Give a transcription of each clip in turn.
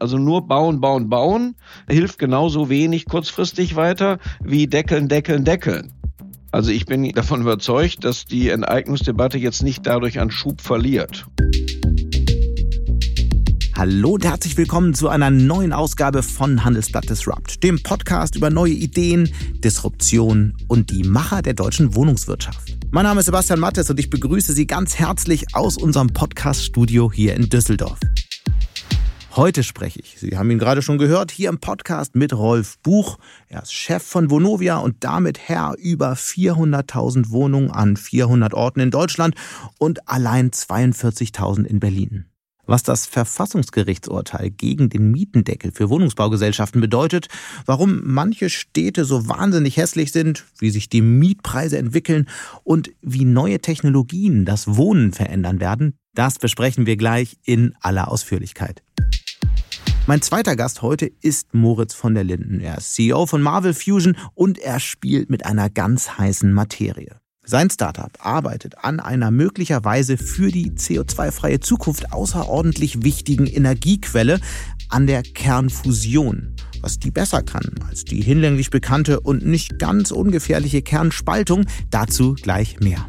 Also nur bauen, bauen, bauen hilft genauso wenig kurzfristig weiter wie deckeln, deckeln, deckeln. Also ich bin davon überzeugt, dass die Enteignungsdebatte jetzt nicht dadurch an Schub verliert. Hallo und herzlich willkommen zu einer neuen Ausgabe von Handelsblatt Disrupt, dem Podcast über neue Ideen, Disruption und die Macher der deutschen Wohnungswirtschaft. Mein Name ist Sebastian Mattes und ich begrüße Sie ganz herzlich aus unserem Podcast-Studio hier in Düsseldorf. Heute spreche ich, Sie haben ihn gerade schon gehört, hier im Podcast mit Rolf Buch. Er ist Chef von Vonovia und damit Herr über 400.000 Wohnungen an 400 Orten in Deutschland und allein 42.000 in Berlin. Was das Verfassungsgerichtsurteil gegen den Mietendeckel für Wohnungsbaugesellschaften bedeutet, warum manche Städte so wahnsinnig hässlich sind, wie sich die Mietpreise entwickeln und wie neue Technologien das Wohnen verändern werden, das besprechen wir gleich in aller Ausführlichkeit. Mein zweiter Gast heute ist Moritz von der Linden. Er ist CEO von Marvel Fusion und er spielt mit einer ganz heißen Materie. Sein Startup arbeitet an einer möglicherweise für die CO2-freie Zukunft außerordentlich wichtigen Energiequelle, an der Kernfusion. Was die besser kann als die hinlänglich bekannte und nicht ganz ungefährliche Kernspaltung, dazu gleich mehr.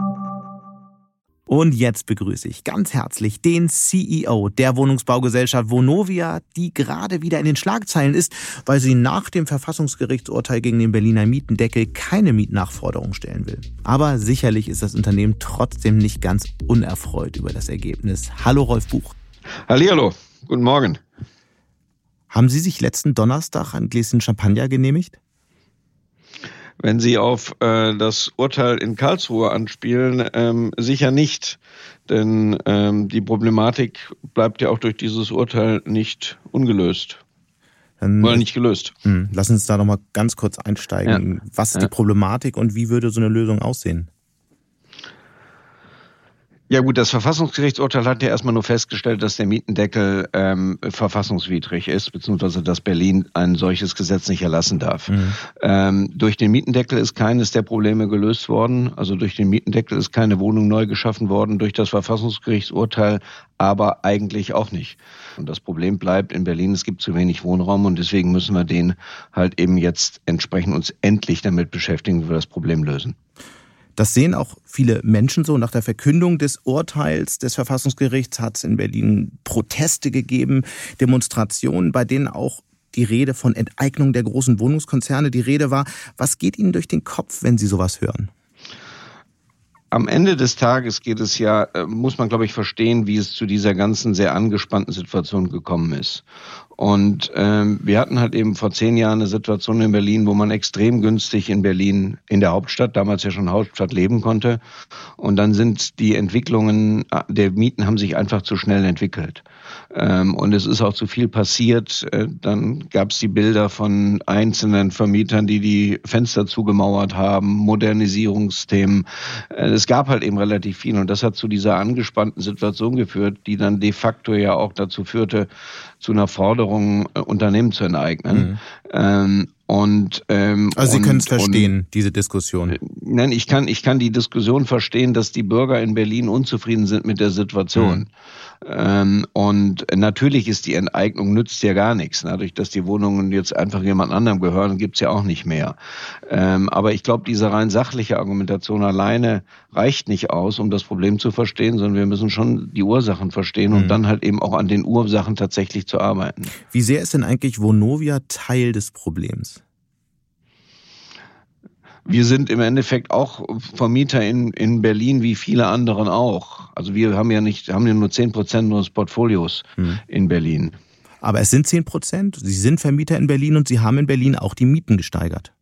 Und jetzt begrüße ich ganz herzlich den CEO der Wohnungsbaugesellschaft Vonovia, die gerade wieder in den Schlagzeilen ist, weil sie nach dem Verfassungsgerichtsurteil gegen den Berliner Mietendeckel keine Mietnachforderung stellen will. Aber sicherlich ist das Unternehmen trotzdem nicht ganz unerfreut über das Ergebnis. Hallo Rolf Buch. Hallihallo, guten Morgen. Haben Sie sich letzten Donnerstag ein Gläschen Champagner genehmigt? Wenn Sie auf äh, das Urteil in Karlsruhe anspielen, ähm, sicher nicht. Denn ähm, die Problematik bleibt ja auch durch dieses Urteil nicht ungelöst. Dann, Oder nicht gelöst. Mh, hm, lass uns da nochmal ganz kurz einsteigen. Ja. Was ist ja. die Problematik und wie würde so eine Lösung aussehen? Ja gut, das Verfassungsgerichtsurteil hat ja erstmal nur festgestellt, dass der Mietendeckel ähm, verfassungswidrig ist, beziehungsweise dass Berlin ein solches Gesetz nicht erlassen darf. Mhm. Ähm, durch den Mietendeckel ist keines der Probleme gelöst worden. Also durch den Mietendeckel ist keine Wohnung neu geschaffen worden, durch das Verfassungsgerichtsurteil aber eigentlich auch nicht. Und das Problem bleibt in Berlin, es gibt zu wenig Wohnraum und deswegen müssen wir den halt eben jetzt entsprechend uns endlich damit beschäftigen, wie wir das Problem lösen. Das sehen auch viele Menschen so. Nach der Verkündung des Urteils des Verfassungsgerichts hat es in Berlin Proteste gegeben, Demonstrationen, bei denen auch die Rede von Enteignung der großen Wohnungskonzerne die Rede war. Was geht Ihnen durch den Kopf, wenn Sie sowas hören? Am Ende des Tages geht es ja, äh, muss man, glaube ich, verstehen, wie es zu dieser ganzen sehr angespannten Situation gekommen ist. Und ähm, wir hatten halt eben vor zehn Jahren eine Situation in Berlin, wo man extrem günstig in Berlin, in der Hauptstadt, damals ja schon Hauptstadt, leben konnte. Und dann sind die Entwicklungen äh, der Mieten haben sich einfach zu schnell entwickelt. Ähm, und es ist auch zu viel passiert. Äh, dann gab es die Bilder von einzelnen Vermietern, die die Fenster zugemauert haben, Modernisierungsthemen. Äh, es gab halt eben relativ viel. Und das hat zu dieser angespannten Situation geführt, die dann de facto ja auch dazu führte, zu einer Forderung, äh, Unternehmen zu enteignen. Mhm. Ähm, und, ähm, also Sie können es verstehen, und, diese Diskussion. Nein, ich kann, ich kann die Diskussion verstehen, dass die Bürger in Berlin unzufrieden sind mit der Situation. Mhm. Ähm, und natürlich ist die Enteignung nützt ja gar nichts. Dadurch, dass die Wohnungen jetzt einfach jemand anderem gehören, gibt's ja auch nicht mehr. Ähm, aber ich glaube, diese rein sachliche Argumentation alleine reicht nicht aus, um das Problem zu verstehen, sondern wir müssen schon die Ursachen verstehen mhm. und dann halt eben auch an den Ursachen tatsächlich zu arbeiten. Wie sehr ist denn eigentlich Vonovia Teil des Problems? Wir sind im Endeffekt auch Vermieter in, in Berlin wie viele andere auch. Also wir haben ja nicht, haben ja nur zehn Prozent unseres Portfolios hm. in Berlin. Aber es sind 10 Prozent. Sie sind Vermieter in Berlin und Sie haben in Berlin auch die Mieten gesteigert.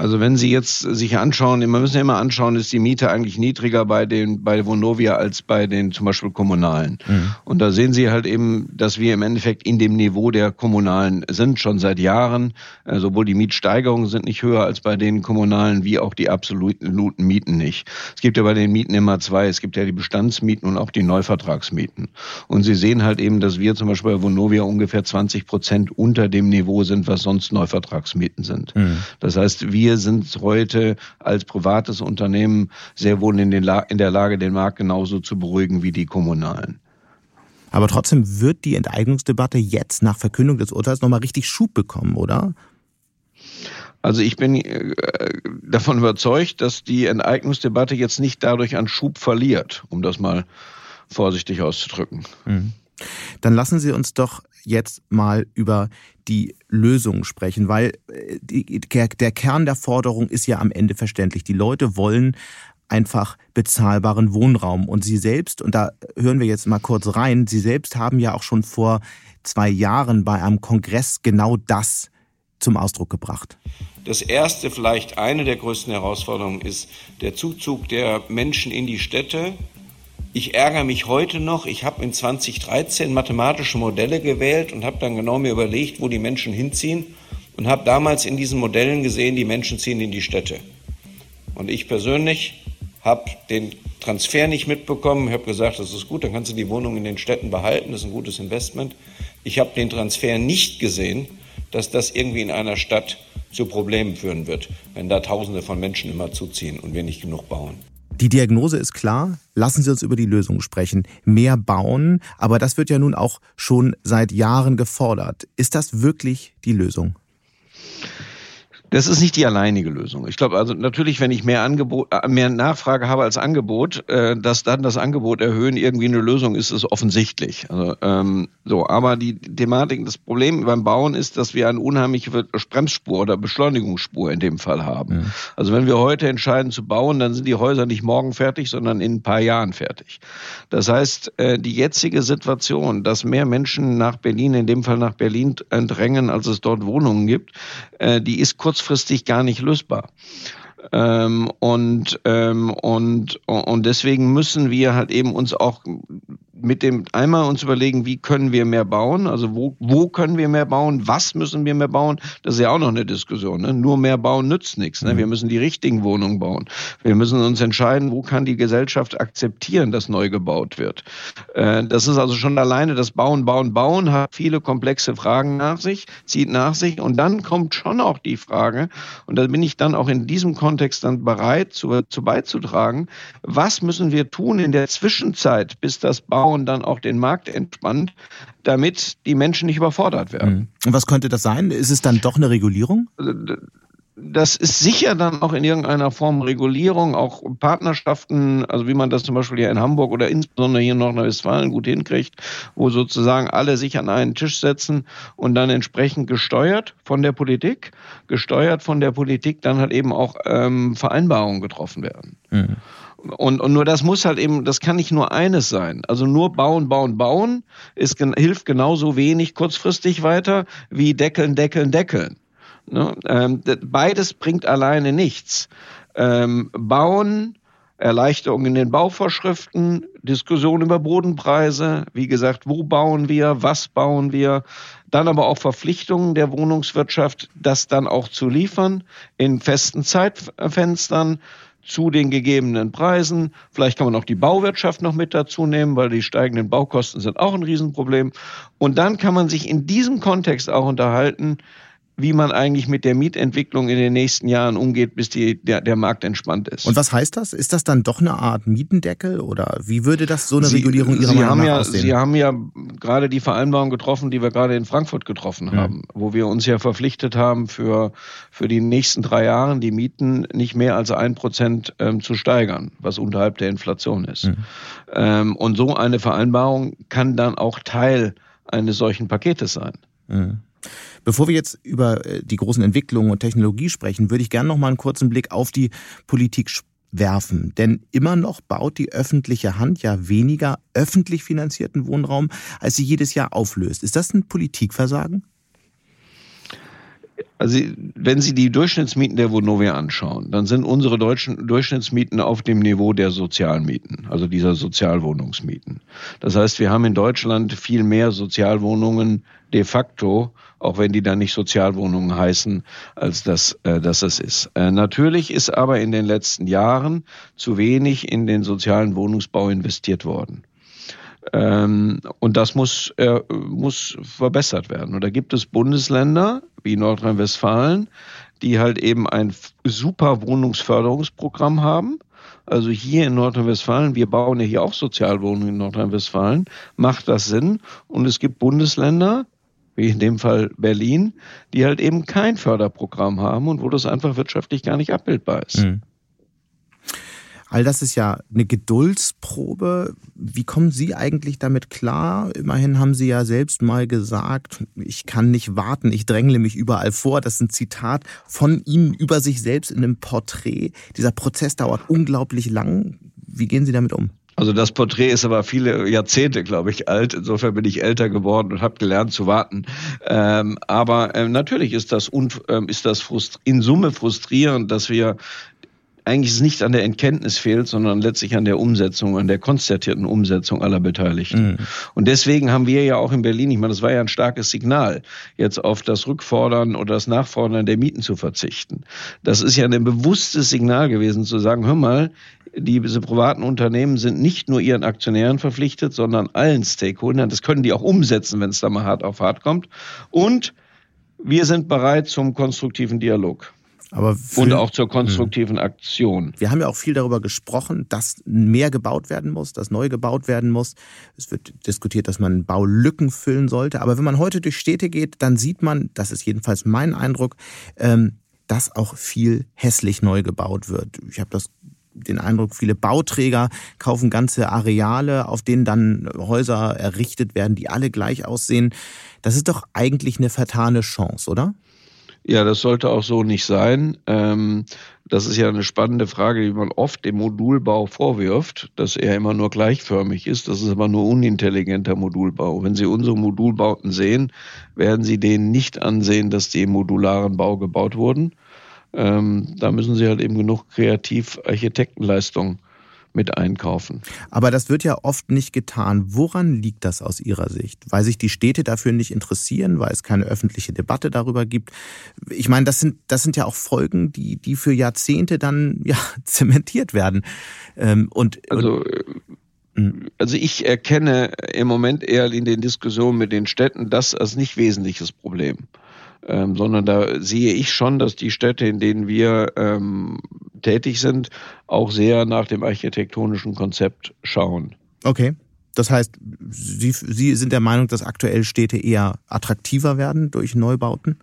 Also wenn Sie jetzt sich anschauen, man muss ja immer anschauen, ist die Miete eigentlich niedriger bei den bei Vonovia als bei den zum Beispiel kommunalen. Mhm. Und da sehen Sie halt eben, dass wir im Endeffekt in dem Niveau der kommunalen sind schon seit Jahren. Äh, sowohl die Mietsteigerungen sind nicht höher als bei den kommunalen, wie auch die absoluten Mieten nicht. Es gibt ja bei den Mieten immer zwei. Es gibt ja die Bestandsmieten und auch die Neuvertragsmieten. Und Sie sehen halt eben, dass wir zum Beispiel bei Vonovia ungefähr 20 Prozent unter dem Niveau sind, was sonst Neuvertragsmieten sind. Mhm. Das heißt, wir wir sind heute als privates Unternehmen sehr wohl in, in der Lage, den Markt genauso zu beruhigen wie die kommunalen. Aber trotzdem wird die Enteignungsdebatte jetzt nach Verkündung des Urteils nochmal richtig Schub bekommen, oder? Also ich bin äh, davon überzeugt, dass die Enteignungsdebatte jetzt nicht dadurch an Schub verliert, um das mal vorsichtig auszudrücken. Mhm. Dann lassen Sie uns doch jetzt mal über die Lösung sprechen, weil äh, die, der Kern der Forderung ist ja am Ende verständlich. Die Leute wollen einfach bezahlbaren Wohnraum. Und Sie selbst, und da hören wir jetzt mal kurz rein, Sie selbst haben ja auch schon vor zwei Jahren bei einem Kongress genau das zum Ausdruck gebracht. Das erste, vielleicht eine der größten Herausforderungen ist der Zuzug der Menschen in die Städte ich ärgere mich heute noch, ich habe in 2013 mathematische Modelle gewählt und habe dann genau mir überlegt, wo die Menschen hinziehen und habe damals in diesen Modellen gesehen, die Menschen ziehen in die Städte. Und ich persönlich habe den Transfer nicht mitbekommen, ich habe gesagt, das ist gut, dann kannst du die Wohnung in den Städten behalten, das ist ein gutes Investment. Ich habe den Transfer nicht gesehen, dass das irgendwie in einer Stadt zu Problemen führen wird, wenn da Tausende von Menschen immer zuziehen und wir nicht genug bauen. Die Diagnose ist klar. Lassen Sie uns über die Lösung sprechen. Mehr bauen. Aber das wird ja nun auch schon seit Jahren gefordert. Ist das wirklich die Lösung? Das ist nicht die alleinige Lösung. Ich glaube also natürlich, wenn ich mehr Angebot, äh, mehr Nachfrage habe als Angebot, äh, dass dann das Angebot erhöhen irgendwie eine Lösung ist, ist offensichtlich. Also, ähm, so, aber die Thematik, das Problem beim Bauen ist, dass wir eine unheimliche Bremsspur oder Beschleunigungsspur in dem Fall haben. Mhm. Also wenn wir heute entscheiden zu bauen, dann sind die Häuser nicht morgen fertig, sondern in ein paar Jahren fertig. Das heißt, äh, die jetzige Situation, dass mehr Menschen nach Berlin, in dem Fall nach Berlin drängen, als es dort Wohnungen gibt, äh, die ist kurz kurzfristig gar nicht lösbar. Ähm, und, ähm, und, und deswegen müssen wir halt eben uns auch mit dem einmal uns überlegen, wie können wir mehr bauen, also wo, wo können wir mehr bauen, was müssen wir mehr bauen, das ist ja auch noch eine Diskussion. Ne? Nur mehr bauen nützt nichts. Ne? Wir mhm. müssen die richtigen Wohnungen bauen. Wir müssen uns entscheiden, wo kann die Gesellschaft akzeptieren, dass neu gebaut wird. Äh, das ist also schon alleine das Bauen, Bauen, Bauen hat viele komplexe Fragen nach sich, zieht nach sich und dann kommt schon auch die Frage, und da bin ich dann auch in diesem Kontext dann bereit zu, zu beizutragen, was müssen wir tun in der Zwischenzeit, bis das Bauen und dann auch den Markt entspannt, damit die Menschen nicht überfordert werden. Mhm. Und was könnte das sein? Ist es dann doch eine Regulierung? Also, das ist sicher dann auch in irgendeiner Form Regulierung, auch Partnerschaften, also wie man das zum Beispiel hier in Hamburg oder insbesondere hier in Nordrhein-Westfalen gut hinkriegt, wo sozusagen alle sich an einen Tisch setzen und dann entsprechend gesteuert von der Politik, gesteuert von der Politik dann halt eben auch ähm, Vereinbarungen getroffen werden. Mhm. Und, und nur das muss halt eben, das kann nicht nur eines sein. Also nur bauen, bauen, bauen ist, hilft genauso wenig kurzfristig weiter wie deckeln, deckeln, deckeln. Ne? Ähm, beides bringt alleine nichts. Ähm, bauen, Erleichterung in den Bauvorschriften, Diskussion über Bodenpreise, wie gesagt, wo bauen wir, was bauen wir, dann aber auch Verpflichtungen der Wohnungswirtschaft, das dann auch zu liefern in festen Zeitfenstern zu den gegebenen Preisen. Vielleicht kann man auch die Bauwirtschaft noch mit dazu nehmen, weil die steigenden Baukosten sind auch ein Riesenproblem. Und dann kann man sich in diesem Kontext auch unterhalten, wie man eigentlich mit der Mietentwicklung in den nächsten Jahren umgeht, bis die, der, der Markt entspannt ist. Und was heißt das? Ist das dann doch eine Art Mietendeckel oder wie würde das so eine Sie, Regulierung Ihrer Sie Meinung haben nach ja, aussehen? Sie haben ja gerade die Vereinbarung getroffen, die wir gerade in Frankfurt getroffen haben, mhm. wo wir uns ja verpflichtet haben, für, für die nächsten drei Jahre die Mieten nicht mehr als ein Prozent ähm, zu steigern, was unterhalb der Inflation ist. Mhm. Ähm, und so eine Vereinbarung kann dann auch Teil eines solchen Paketes sein. Mhm. Bevor wir jetzt über äh, die großen Entwicklungen und Technologie sprechen, würde ich gerne noch mal einen kurzen Blick auf die Politik werfen. Denn immer noch baut die öffentliche Hand ja weniger öffentlich finanzierten Wohnraum, als sie jedes Jahr auflöst. Ist das ein Politikversagen? Also wenn Sie die Durchschnittsmieten der Vonovia anschauen, dann sind unsere deutschen Durchschnittsmieten auf dem Niveau der Sozialmieten, also dieser Sozialwohnungsmieten. Das heißt, wir haben in Deutschland viel mehr Sozialwohnungen de facto, auch wenn die dann nicht Sozialwohnungen heißen, als das, äh, dass es ist. Äh, natürlich ist aber in den letzten Jahren zu wenig in den sozialen Wohnungsbau investiert worden. Ähm, und das muss, äh, muss verbessert werden. Und da gibt es Bundesländer wie Nordrhein-Westfalen, die halt eben ein super Wohnungsförderungsprogramm haben. Also hier in Nordrhein-Westfalen, wir bauen ja hier auch Sozialwohnungen in Nordrhein-Westfalen, macht das Sinn. Und es gibt Bundesländer, wie in dem Fall Berlin, die halt eben kein Förderprogramm haben und wo das einfach wirtschaftlich gar nicht abbildbar ist. Mhm. All das ist ja eine Geduldsprobe. Wie kommen Sie eigentlich damit klar? Immerhin haben Sie ja selbst mal gesagt, ich kann nicht warten, ich drängle mich überall vor. Das ist ein Zitat von ihm über sich selbst in einem Porträt. Dieser Prozess dauert unglaublich lang. Wie gehen Sie damit um? Also das Porträt ist aber viele Jahrzehnte, glaube ich, alt. Insofern bin ich älter geworden und habe gelernt zu warten. Ähm, aber ähm, natürlich ist das, ähm, ist das in Summe frustrierend, dass wir eigentlich es nicht an der Entkenntnis fehlt, sondern letztlich an der Umsetzung, an der konstatierten Umsetzung aller Beteiligten. Mhm. Und deswegen haben wir ja auch in Berlin, ich meine, das war ja ein starkes Signal, jetzt auf das Rückfordern oder das Nachfordern der Mieten zu verzichten. Das ist ja ein bewusstes Signal gewesen, zu sagen, hör mal, diese privaten Unternehmen sind nicht nur ihren Aktionären verpflichtet, sondern allen Stakeholdern. Das können die auch umsetzen, wenn es da mal hart auf hart kommt. Und wir sind bereit zum konstruktiven Dialog. Aber und auch zur konstruktiven hm. Aktion. Wir haben ja auch viel darüber gesprochen, dass mehr gebaut werden muss, dass neu gebaut werden muss. Es wird diskutiert, dass man Baulücken füllen sollte. Aber wenn man heute durch Städte geht, dann sieht man, das ist jedenfalls mein Eindruck, ähm, dass auch viel hässlich neu gebaut wird. Ich habe das den Eindruck, viele Bauträger kaufen ganze Areale, auf denen dann Häuser errichtet werden, die alle gleich aussehen. Das ist doch eigentlich eine vertane Chance, oder? Ja, das sollte auch so nicht sein. Ähm, das ist ja eine spannende Frage, die man oft dem Modulbau vorwirft, dass er immer nur gleichförmig ist. Das ist aber nur unintelligenter Modulbau. Wenn Sie unsere Modulbauten sehen, werden Sie denen nicht ansehen, dass die im modularen Bau gebaut wurden. Ähm, da müssen Sie halt eben genug Kreativ-Architektenleistung mit einkaufen. Aber das wird ja oft nicht getan. Woran liegt das aus Ihrer Sicht? Weil sich die Städte dafür nicht interessieren, weil es keine öffentliche Debatte darüber gibt. Ich meine, das sind, das sind ja auch Folgen, die, die für Jahrzehnte dann ja, zementiert werden. Ähm, und, also, hm. also ich erkenne im Moment eher in den Diskussionen mit den Städten das als nicht wesentliches Problem. Ähm, sondern da sehe ich schon, dass die Städte, in denen wir ähm, tätig sind, auch sehr nach dem architektonischen Konzept schauen. Okay. Das heißt, Sie, Sie sind der Meinung, dass aktuell Städte eher attraktiver werden durch Neubauten?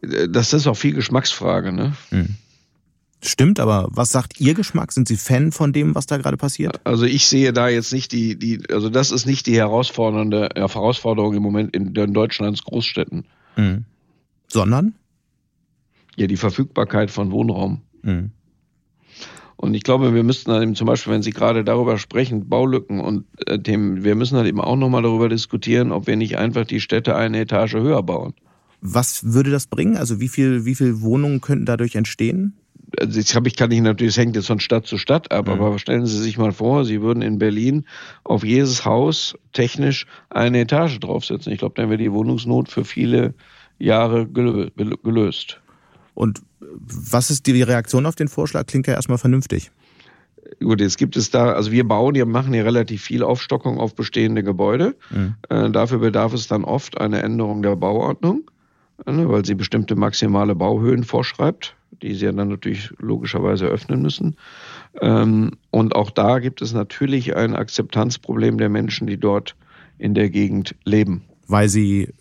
Das ist auch viel Geschmacksfrage, ne? Hm. Stimmt, aber was sagt Ihr Geschmack? Sind Sie Fan von dem, was da gerade passiert? Also ich sehe da jetzt nicht die, die, also das ist nicht die herausfordernde Herausforderung im Moment in, in Deutschlands Großstädten. Mhm. Sondern? Ja, die Verfügbarkeit von Wohnraum. Mhm. Und ich glaube, wir müssten dann eben zum Beispiel, wenn Sie gerade darüber sprechen, Baulücken und äh, Themen, wir müssen halt eben auch nochmal darüber diskutieren, ob wir nicht einfach die Städte eine Etage höher bauen. Was würde das bringen? Also wie viel, wie viel Wohnungen könnten dadurch entstehen? Also jetzt habe ich, kann ich natürlich, es hängt jetzt von Stadt zu Stadt ab, mhm. aber stellen Sie sich mal vor, Sie würden in Berlin auf jedes Haus technisch eine Etage draufsetzen. Ich glaube, dann wäre die Wohnungsnot für viele Jahre gelöst. Und was ist die Reaktion auf den Vorschlag? Klingt ja erstmal vernünftig. Gut, jetzt gibt es da, also wir bauen, wir machen hier relativ viel Aufstockung auf bestehende Gebäude. Mhm. Äh, dafür bedarf es dann oft eine Änderung der Bauordnung, äh, weil sie bestimmte maximale Bauhöhen vorschreibt, die sie dann natürlich logischerweise öffnen müssen. Ähm, und auch da gibt es natürlich ein Akzeptanzproblem der Menschen, die dort in der Gegend leben weil sie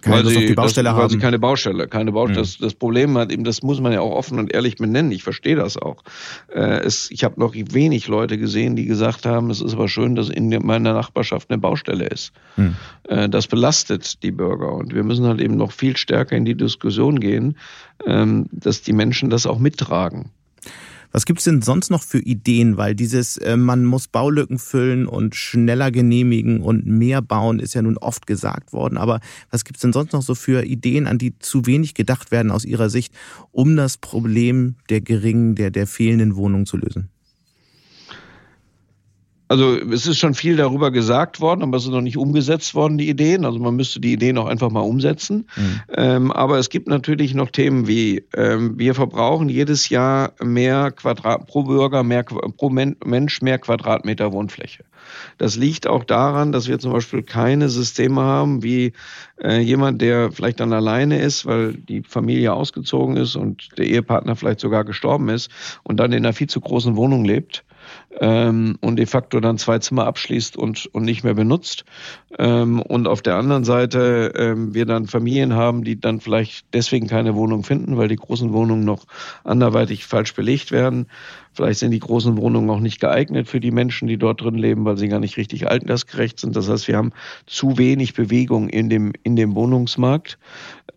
keine weil Lust auf die Baustelle das, haben. Weil sie keine Baustelle, keine Baustelle. Mhm. Das, das Problem hat eben, das muss man ja auch offen und ehrlich benennen. Ich verstehe das auch. Äh, es, ich habe noch wenig Leute gesehen, die gesagt haben, es ist aber schön, dass in meiner Nachbarschaft eine Baustelle ist. Mhm. Äh, das belastet die Bürger und wir müssen halt eben noch viel stärker in die Diskussion gehen, ähm, dass die Menschen das auch mittragen. Was gibt's denn sonst noch für Ideen? Weil dieses, äh, man muss Baulücken füllen und schneller genehmigen und mehr bauen, ist ja nun oft gesagt worden. Aber was gibt's denn sonst noch so für Ideen, an die zu wenig gedacht werden aus Ihrer Sicht, um das Problem der geringen, der, der fehlenden Wohnungen zu lösen? Also es ist schon viel darüber gesagt worden, aber es ist noch nicht umgesetzt worden, die Ideen. Also man müsste die Ideen auch einfach mal umsetzen. Mhm. Ähm, aber es gibt natürlich noch Themen wie, ähm, wir verbrauchen jedes Jahr mehr Quadrat pro Bürger, mehr pro Mensch mehr Quadratmeter Wohnfläche. Das liegt auch daran, dass wir zum Beispiel keine Systeme haben, wie äh, jemand, der vielleicht dann alleine ist, weil die Familie ausgezogen ist und der Ehepartner vielleicht sogar gestorben ist und dann in einer viel zu großen Wohnung lebt ähm, und de facto dann zwei Zimmer abschließt und, und nicht mehr benutzt. Ähm, und auf der anderen Seite ähm, wir dann Familien haben, die dann vielleicht deswegen keine Wohnung finden, weil die großen Wohnungen noch anderweitig falsch belegt werden. Vielleicht sind die großen Wohnungen auch nicht geeignet für die Menschen, die dort drin leben, weil sie gar nicht richtig altersgerecht sind. Das heißt, wir haben zu wenig Bewegung in dem, in dem Wohnungsmarkt.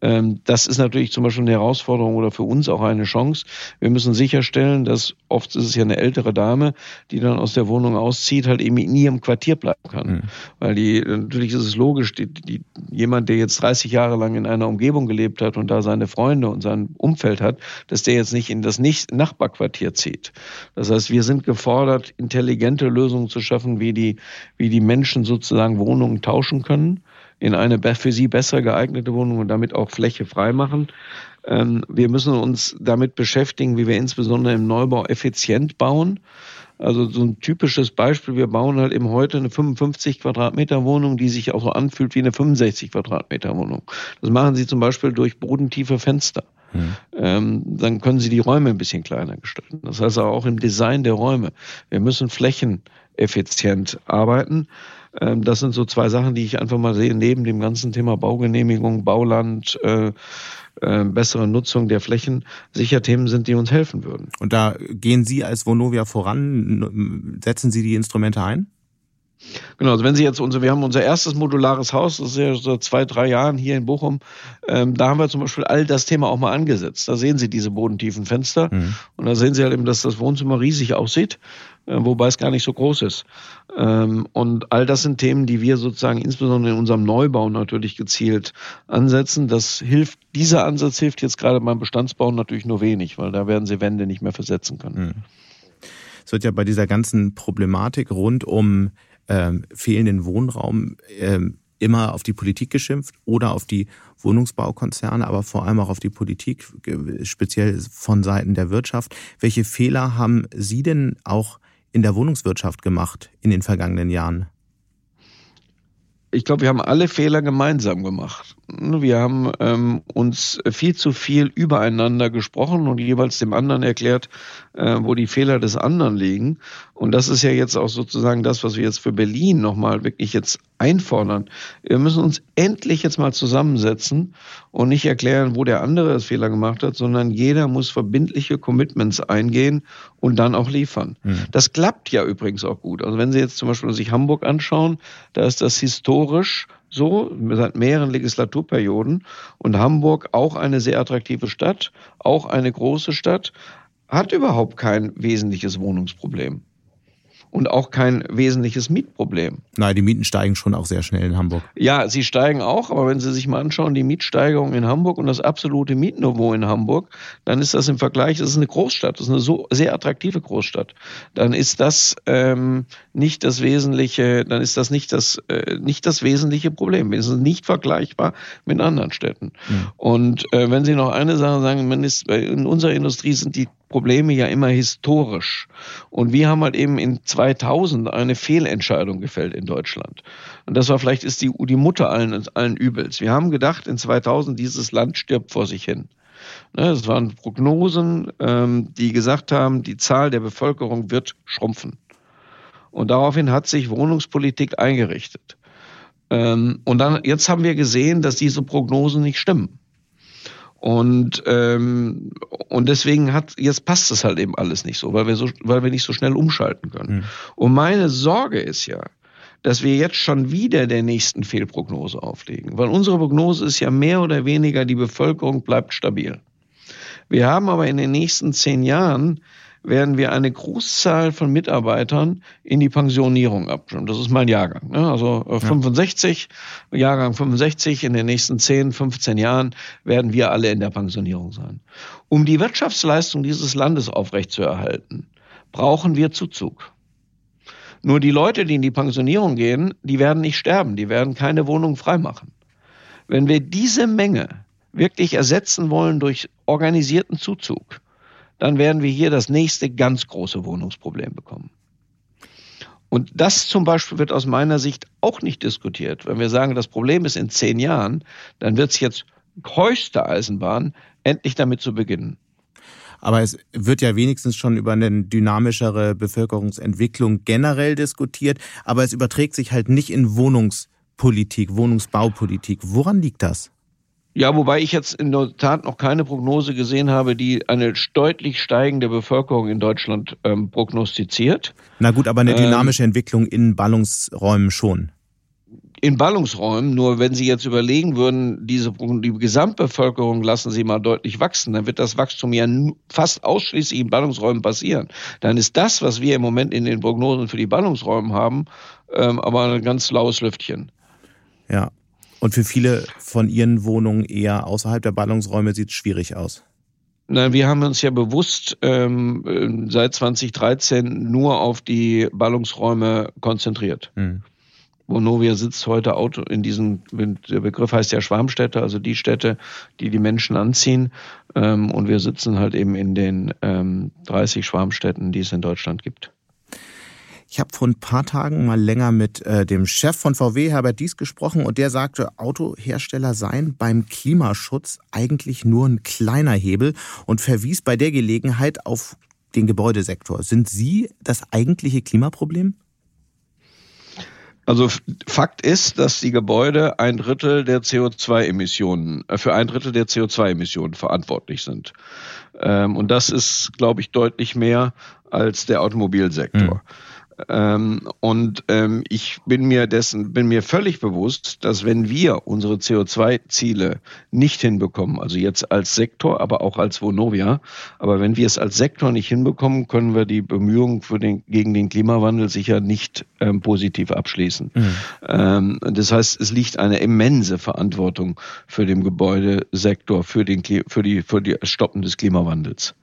Ähm, das ist natürlich zum Beispiel eine Herausforderung oder für uns auch eine Chance. Wir müssen sicherstellen, dass oft ist es ja eine ältere Dame, die dann aus der Wohnung auszieht, halt eben in ihrem Quartier bleiben kann. Mhm. Weil die, natürlich ist es logisch, die, die, jemand, der jetzt 30 Jahre lang in einer Umgebung gelebt hat und da seine Freunde und sein Umfeld hat, dass der jetzt nicht in das Nachbarquartier zieht. Das heißt, wir sind gefordert, intelligente Lösungen zu schaffen, wie die, wie die Menschen sozusagen Wohnungen tauschen können in eine für sie besser geeignete Wohnung und damit auch Fläche freimachen. Ähm, wir müssen uns damit beschäftigen, wie wir insbesondere im Neubau effizient bauen. Also so ein typisches Beispiel, wir bauen halt eben heute eine 55 Quadratmeter Wohnung, die sich auch so anfühlt wie eine 65 Quadratmeter Wohnung. Das machen sie zum Beispiel durch bodentiefe Fenster. Mhm. Ähm, dann können Sie die Räume ein bisschen kleiner gestalten. Das heißt auch im Design der Räume. Wir müssen flächeneffizient arbeiten. Ähm, das sind so zwei Sachen, die ich einfach mal sehe, neben dem ganzen Thema Baugenehmigung, Bauland, äh, äh, bessere Nutzung der Flächen sicher Themen sind, die uns helfen würden. Und da gehen Sie als Vonovia voran, setzen Sie die Instrumente ein? Genau, also wenn Sie jetzt unser, wir haben unser erstes modulares Haus, das ist ja seit zwei, drei Jahren hier in Bochum, ähm, da haben wir zum Beispiel all das Thema auch mal angesetzt. Da sehen Sie diese bodentiefen Fenster mhm. und da sehen Sie halt eben, dass das Wohnzimmer riesig aussieht, äh, wobei es gar nicht so groß ist. Ähm, und all das sind Themen, die wir sozusagen insbesondere in unserem Neubau natürlich gezielt ansetzen. Das hilft, dieser Ansatz hilft jetzt gerade beim Bestandsbau natürlich nur wenig, weil da werden Sie Wände nicht mehr versetzen können. Mhm. Es wird ja bei dieser ganzen Problematik rund um ähm, fehlenden Wohnraum ähm, immer auf die Politik geschimpft oder auf die Wohnungsbaukonzerne, aber vor allem auch auf die Politik, speziell von Seiten der Wirtschaft. Welche Fehler haben Sie denn auch in der Wohnungswirtschaft gemacht in den vergangenen Jahren? ich glaube, wir haben alle Fehler gemeinsam gemacht. Wir haben ähm, uns viel zu viel übereinander gesprochen und jeweils dem anderen erklärt, äh, wo die Fehler des anderen liegen. Und das ist ja jetzt auch sozusagen das, was wir jetzt für Berlin nochmal wirklich jetzt einfordern. Wir müssen uns endlich jetzt mal zusammensetzen und nicht erklären, wo der andere das Fehler gemacht hat, sondern jeder muss verbindliche Commitments eingehen und dann auch liefern. Mhm. Das klappt ja übrigens auch gut. Also wenn Sie jetzt zum Beispiel sich Hamburg anschauen, da ist das historisch so seit mehreren Legislaturperioden. Und Hamburg auch eine sehr attraktive Stadt, auch eine große Stadt, hat überhaupt kein wesentliches Wohnungsproblem und auch kein wesentliches Mietproblem. Nein, die Mieten steigen schon auch sehr schnell in Hamburg. Ja, sie steigen auch, aber wenn Sie sich mal anschauen, die Mietsteigerung in Hamburg und das absolute Mietniveau in Hamburg, dann ist das im Vergleich, das ist eine Großstadt, das ist eine so sehr attraktive Großstadt. Dann ist das ähm, nicht das wesentliche, dann ist das nicht das äh, nicht das wesentliche Problem. Es ist nicht vergleichbar mit anderen Städten. Mhm. Und äh, wenn Sie noch eine Sache sagen, man ist, in unserer Industrie sind die Probleme ja immer historisch. Und wir haben halt eben in 2000 eine Fehlentscheidung gefällt in Deutschland. Und das war vielleicht ist die, die Mutter allen, allen Übels. Wir haben gedacht, in 2000 dieses Land stirbt vor sich hin. Ne, waren Prognosen, ähm, die gesagt haben, die Zahl der Bevölkerung wird schrumpfen. Und daraufhin hat sich Wohnungspolitik eingerichtet. Ähm, und dann, jetzt haben wir gesehen, dass diese Prognosen nicht stimmen. Und, ähm, und deswegen hat, jetzt passt es halt eben alles nicht so, weil wir so, weil wir nicht so schnell umschalten können. Mhm. Und meine Sorge ist ja, dass wir jetzt schon wieder der nächsten Fehlprognose auflegen. Weil unsere Prognose ist ja mehr oder weniger, die Bevölkerung bleibt stabil. Wir haben aber in den nächsten zehn Jahren werden wir eine Großzahl von Mitarbeitern in die Pensionierung abstimmen. Das ist mein Jahrgang. Ne? Also äh, 65, ja. Jahrgang 65, in den nächsten 10, 15 Jahren werden wir alle in der Pensionierung sein. Um die Wirtschaftsleistung dieses Landes aufrechtzuerhalten, brauchen wir Zuzug. Nur die Leute, die in die Pensionierung gehen, die werden nicht sterben, die werden keine Wohnung freimachen. Wenn wir diese Menge wirklich ersetzen wollen durch organisierten Zuzug, dann werden wir hier das nächste ganz große Wohnungsproblem bekommen. Und das zum Beispiel wird aus meiner Sicht auch nicht diskutiert. Wenn wir sagen, das Problem ist in zehn Jahren, dann wird es jetzt höchste Eisenbahn, endlich damit zu beginnen. Aber es wird ja wenigstens schon über eine dynamischere Bevölkerungsentwicklung generell diskutiert, aber es überträgt sich halt nicht in Wohnungspolitik, Wohnungsbaupolitik. Woran liegt das? Ja, wobei ich jetzt in der Tat noch keine Prognose gesehen habe, die eine deutlich steigende Bevölkerung in Deutschland ähm, prognostiziert. Na gut, aber eine ähm, dynamische ähm, Entwicklung in Ballungsräumen schon. In Ballungsräumen, nur wenn Sie jetzt überlegen würden, diese die Gesamtbevölkerung lassen Sie mal deutlich wachsen, dann wird das Wachstum ja fast ausschließlich in Ballungsräumen passieren. Dann ist das, was wir im Moment in den Prognosen für die Ballungsräume haben, ähm, aber ein ganz laues Lüftchen. Ja, und für viele von Ihren Wohnungen eher außerhalb der Ballungsräume sieht es schwierig aus. Nein, wir haben uns ja bewusst ähm, seit 2013 nur auf die Ballungsräume konzentriert. Hm. Vonovia sitzt heute Auto in diesem, der Begriff heißt ja Schwarmstädte, also die Städte, die die Menschen anziehen. Ähm, und wir sitzen halt eben in den ähm, 30 Schwarmstädten, die es in Deutschland gibt. Ich habe vor ein paar Tagen mal länger mit äh, dem Chef von VW, Herbert Dies, gesprochen und der sagte, Autohersteller seien beim Klimaschutz eigentlich nur ein kleiner Hebel und verwies bei der Gelegenheit auf den Gebäudesektor. Sind Sie das eigentliche Klimaproblem? Also Fakt ist, dass die Gebäude ein Drittel der CO2-Emissionen, äh, für ein Drittel der CO2-Emissionen verantwortlich sind. Ähm, und das ist, glaube ich, deutlich mehr als der Automobilsektor. Mhm. Ähm, und ähm, ich bin mir dessen, bin mir völlig bewusst, dass wenn wir unsere CO2-Ziele nicht hinbekommen, also jetzt als Sektor, aber auch als Vonovia, aber wenn wir es als Sektor nicht hinbekommen, können wir die Bemühungen für den, gegen den Klimawandel sicher nicht ähm, positiv abschließen. Mhm. Ähm, das heißt, es liegt eine immense Verantwortung für den Gebäudesektor, für den, für die, für die Stoppen des Klimawandels.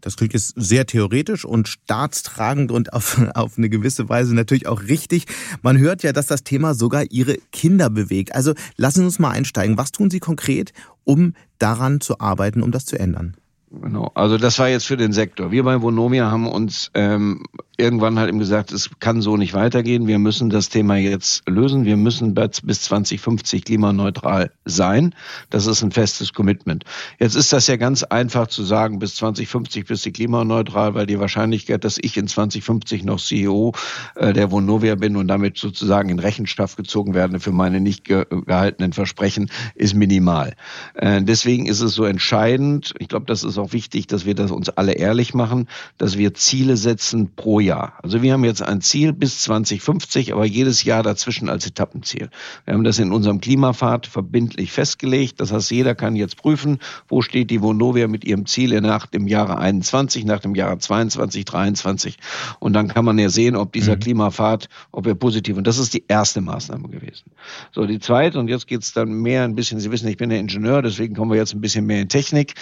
Das klingt jetzt sehr theoretisch und staatstragend und auf, auf eine gewisse Weise natürlich auch richtig. Man hört ja, dass das Thema sogar Ihre Kinder bewegt. Also lassen Sie uns mal einsteigen. Was tun Sie konkret, um daran zu arbeiten, um das zu ändern? Genau, also das war jetzt für den Sektor. Wir bei Vonomia haben uns ähm, irgendwann halt eben gesagt, es kann so nicht weitergehen. Wir müssen das Thema jetzt lösen. Wir müssen bis 2050 klimaneutral sein. Das ist ein festes Commitment. Jetzt ist das ja ganz einfach zu sagen, bis 2050 bist du klimaneutral, weil die Wahrscheinlichkeit, dass ich in 2050 noch CEO äh, der Vonovia bin und damit sozusagen in Rechenschaft gezogen werde für meine nicht ge gehaltenen Versprechen, ist minimal. Äh, deswegen ist es so entscheidend. Ich glaube, das ist ist auch wichtig, dass wir das uns alle ehrlich machen, dass wir Ziele setzen pro Jahr. Also wir haben jetzt ein Ziel bis 2050, aber jedes Jahr dazwischen als Etappenziel. Wir haben das in unserem Klimapfad verbindlich festgelegt. Das heißt, jeder kann jetzt prüfen, wo steht die Vonovia mit ihrem Ziel nach dem Jahre 21, nach dem Jahre 22, 23. Und dann kann man ja sehen, ob dieser mhm. Klimapfad, ob er positiv, und das ist die erste Maßnahme gewesen. So, die zweite, und jetzt geht's dann mehr ein bisschen, Sie wissen, ich bin ja Ingenieur, deswegen kommen wir jetzt ein bisschen mehr in Technik.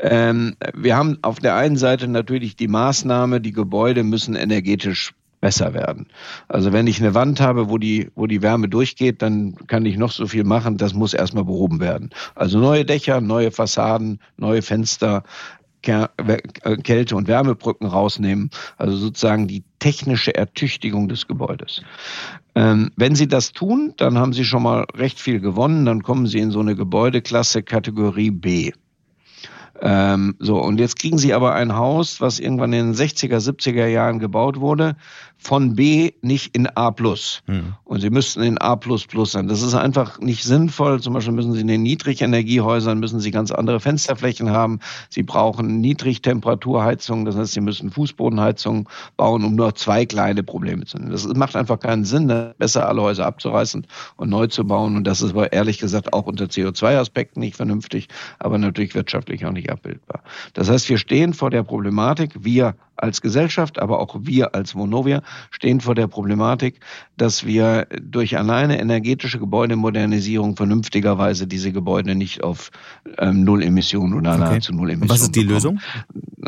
Ähm, wir haben auf der einen Seite natürlich die Maßnahme, die Gebäude müssen energetisch besser werden. Also wenn ich eine Wand habe, wo die, wo die Wärme durchgeht, dann kann ich noch so viel machen, das muss erstmal behoben werden. Also neue Dächer, neue Fassaden, neue Fenster, Kälte- und Wärmebrücken rausnehmen, also sozusagen die technische Ertüchtigung des Gebäudes. Ähm, wenn Sie das tun, dann haben Sie schon mal recht viel gewonnen, dann kommen Sie in so eine Gebäudeklasse Kategorie B. Ähm, so, und jetzt kriegen sie aber ein Haus, was irgendwann in den 60er, 70er Jahren gebaut wurde, von B nicht in A+. Mhm. Und sie müssten in A++ sein. Das ist einfach nicht sinnvoll. Zum Beispiel müssen sie in den Niedrigenergiehäusern müssen sie ganz andere Fensterflächen haben. Sie brauchen Niedrigtemperaturheizung. Das heißt, sie müssen Fußbodenheizung bauen, um nur zwei kleine Probleme zu nehmen. Das macht einfach keinen Sinn, besser alle Häuser abzureißen und neu zu bauen. Und das ist aber ehrlich gesagt auch unter CO2-Aspekten nicht vernünftig, aber natürlich wirtschaftlich auch nicht abbildbar. Das heißt, wir stehen vor der Problematik, wir als Gesellschaft, aber auch wir als Vonovia stehen vor der Problematik, dass wir durch alleine energetische Gebäudemodernisierung vernünftigerweise diese Gebäude nicht auf ähm, Null Emissionen oder okay. nahezu Null Emissionen. was ist die bekommen. Lösung?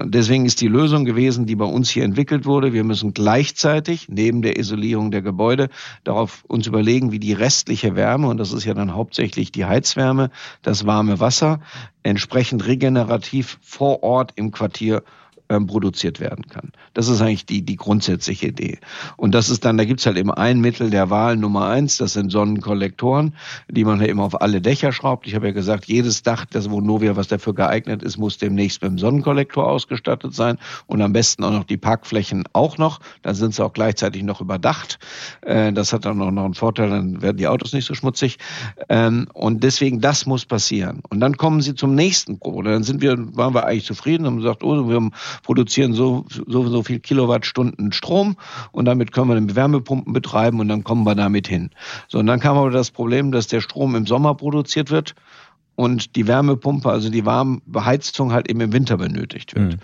Deswegen ist die Lösung gewesen, die bei uns hier entwickelt wurde. Wir müssen gleichzeitig neben der Isolierung der Gebäude darauf uns überlegen, wie die restliche Wärme, und das ist ja dann hauptsächlich die Heizwärme, das warme Wasser, entsprechend regenerativ vor Ort im Quartier ähm, produziert werden kann. Das ist eigentlich die, die grundsätzliche Idee. Und das ist dann, da gibt's halt eben ein Mittel der Wahl Nummer eins, das sind Sonnenkollektoren, die man ja immer auf alle Dächer schraubt. Ich habe ja gesagt, jedes Dach, das Vonovia, was dafür geeignet ist, muss demnächst mit dem Sonnenkollektor ausgestattet sein und am besten auch noch die Parkflächen auch noch. Dann sind sie auch gleichzeitig noch überdacht. Äh, das hat dann auch noch einen Vorteil, dann werden die Autos nicht so schmutzig. Ähm, und deswegen, das muss passieren. Und dann kommen sie zum nächsten Problem. Dann sind wir, waren wir eigentlich zufrieden, haben gesagt, oh, wir haben produzieren so, so, so viel Kilowattstunden Strom und damit können wir dann Wärmepumpen betreiben und dann kommen wir damit hin. So, und dann kam aber das Problem, dass der Strom im Sommer produziert wird und die Wärmepumpe, also die Warmbeheizung halt eben im Winter benötigt wird. Mhm.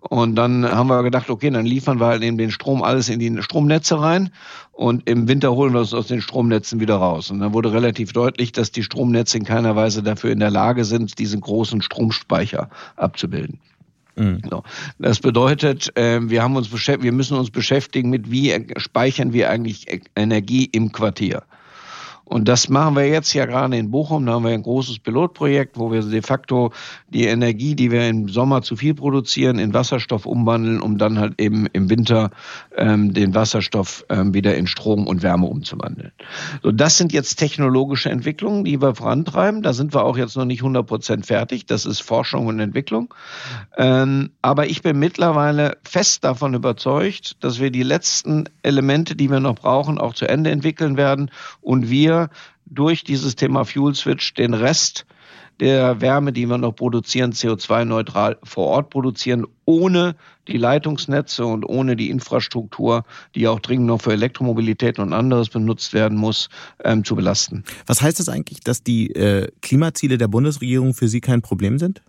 Und dann haben wir gedacht, okay, dann liefern wir halt eben den Strom alles in die Stromnetze rein und im Winter holen wir es aus den Stromnetzen wieder raus. Und dann wurde relativ deutlich, dass die Stromnetze in keiner Weise dafür in der Lage sind, diesen großen Stromspeicher abzubilden. Mhm. So. Das bedeutet, äh, wir haben uns wir müssen uns beschäftigen mit, wie speichern wir eigentlich Energie im Quartier. Und das machen wir jetzt ja gerade in Bochum. Da haben wir ein großes Pilotprojekt, wo wir de facto die Energie, die wir im Sommer zu viel produzieren, in Wasserstoff umwandeln, um dann halt eben im Winter ähm, den Wasserstoff ähm, wieder in Strom und Wärme umzuwandeln. So, das sind jetzt technologische Entwicklungen, die wir vorantreiben. Da sind wir auch jetzt noch nicht 100 Prozent fertig. Das ist Forschung und Entwicklung. Ähm, aber ich bin mittlerweile fest davon überzeugt, dass wir die letzten Elemente, die wir noch brauchen, auch zu Ende entwickeln werden und wir durch dieses Thema Fuel Switch den Rest der Wärme, die wir noch produzieren, CO2-neutral vor Ort produzieren, ohne die Leitungsnetze und ohne die Infrastruktur, die auch dringend noch für Elektromobilität und anderes benutzt werden muss, ähm, zu belasten. Was heißt das eigentlich, dass die äh, Klimaziele der Bundesregierung für Sie kein Problem sind?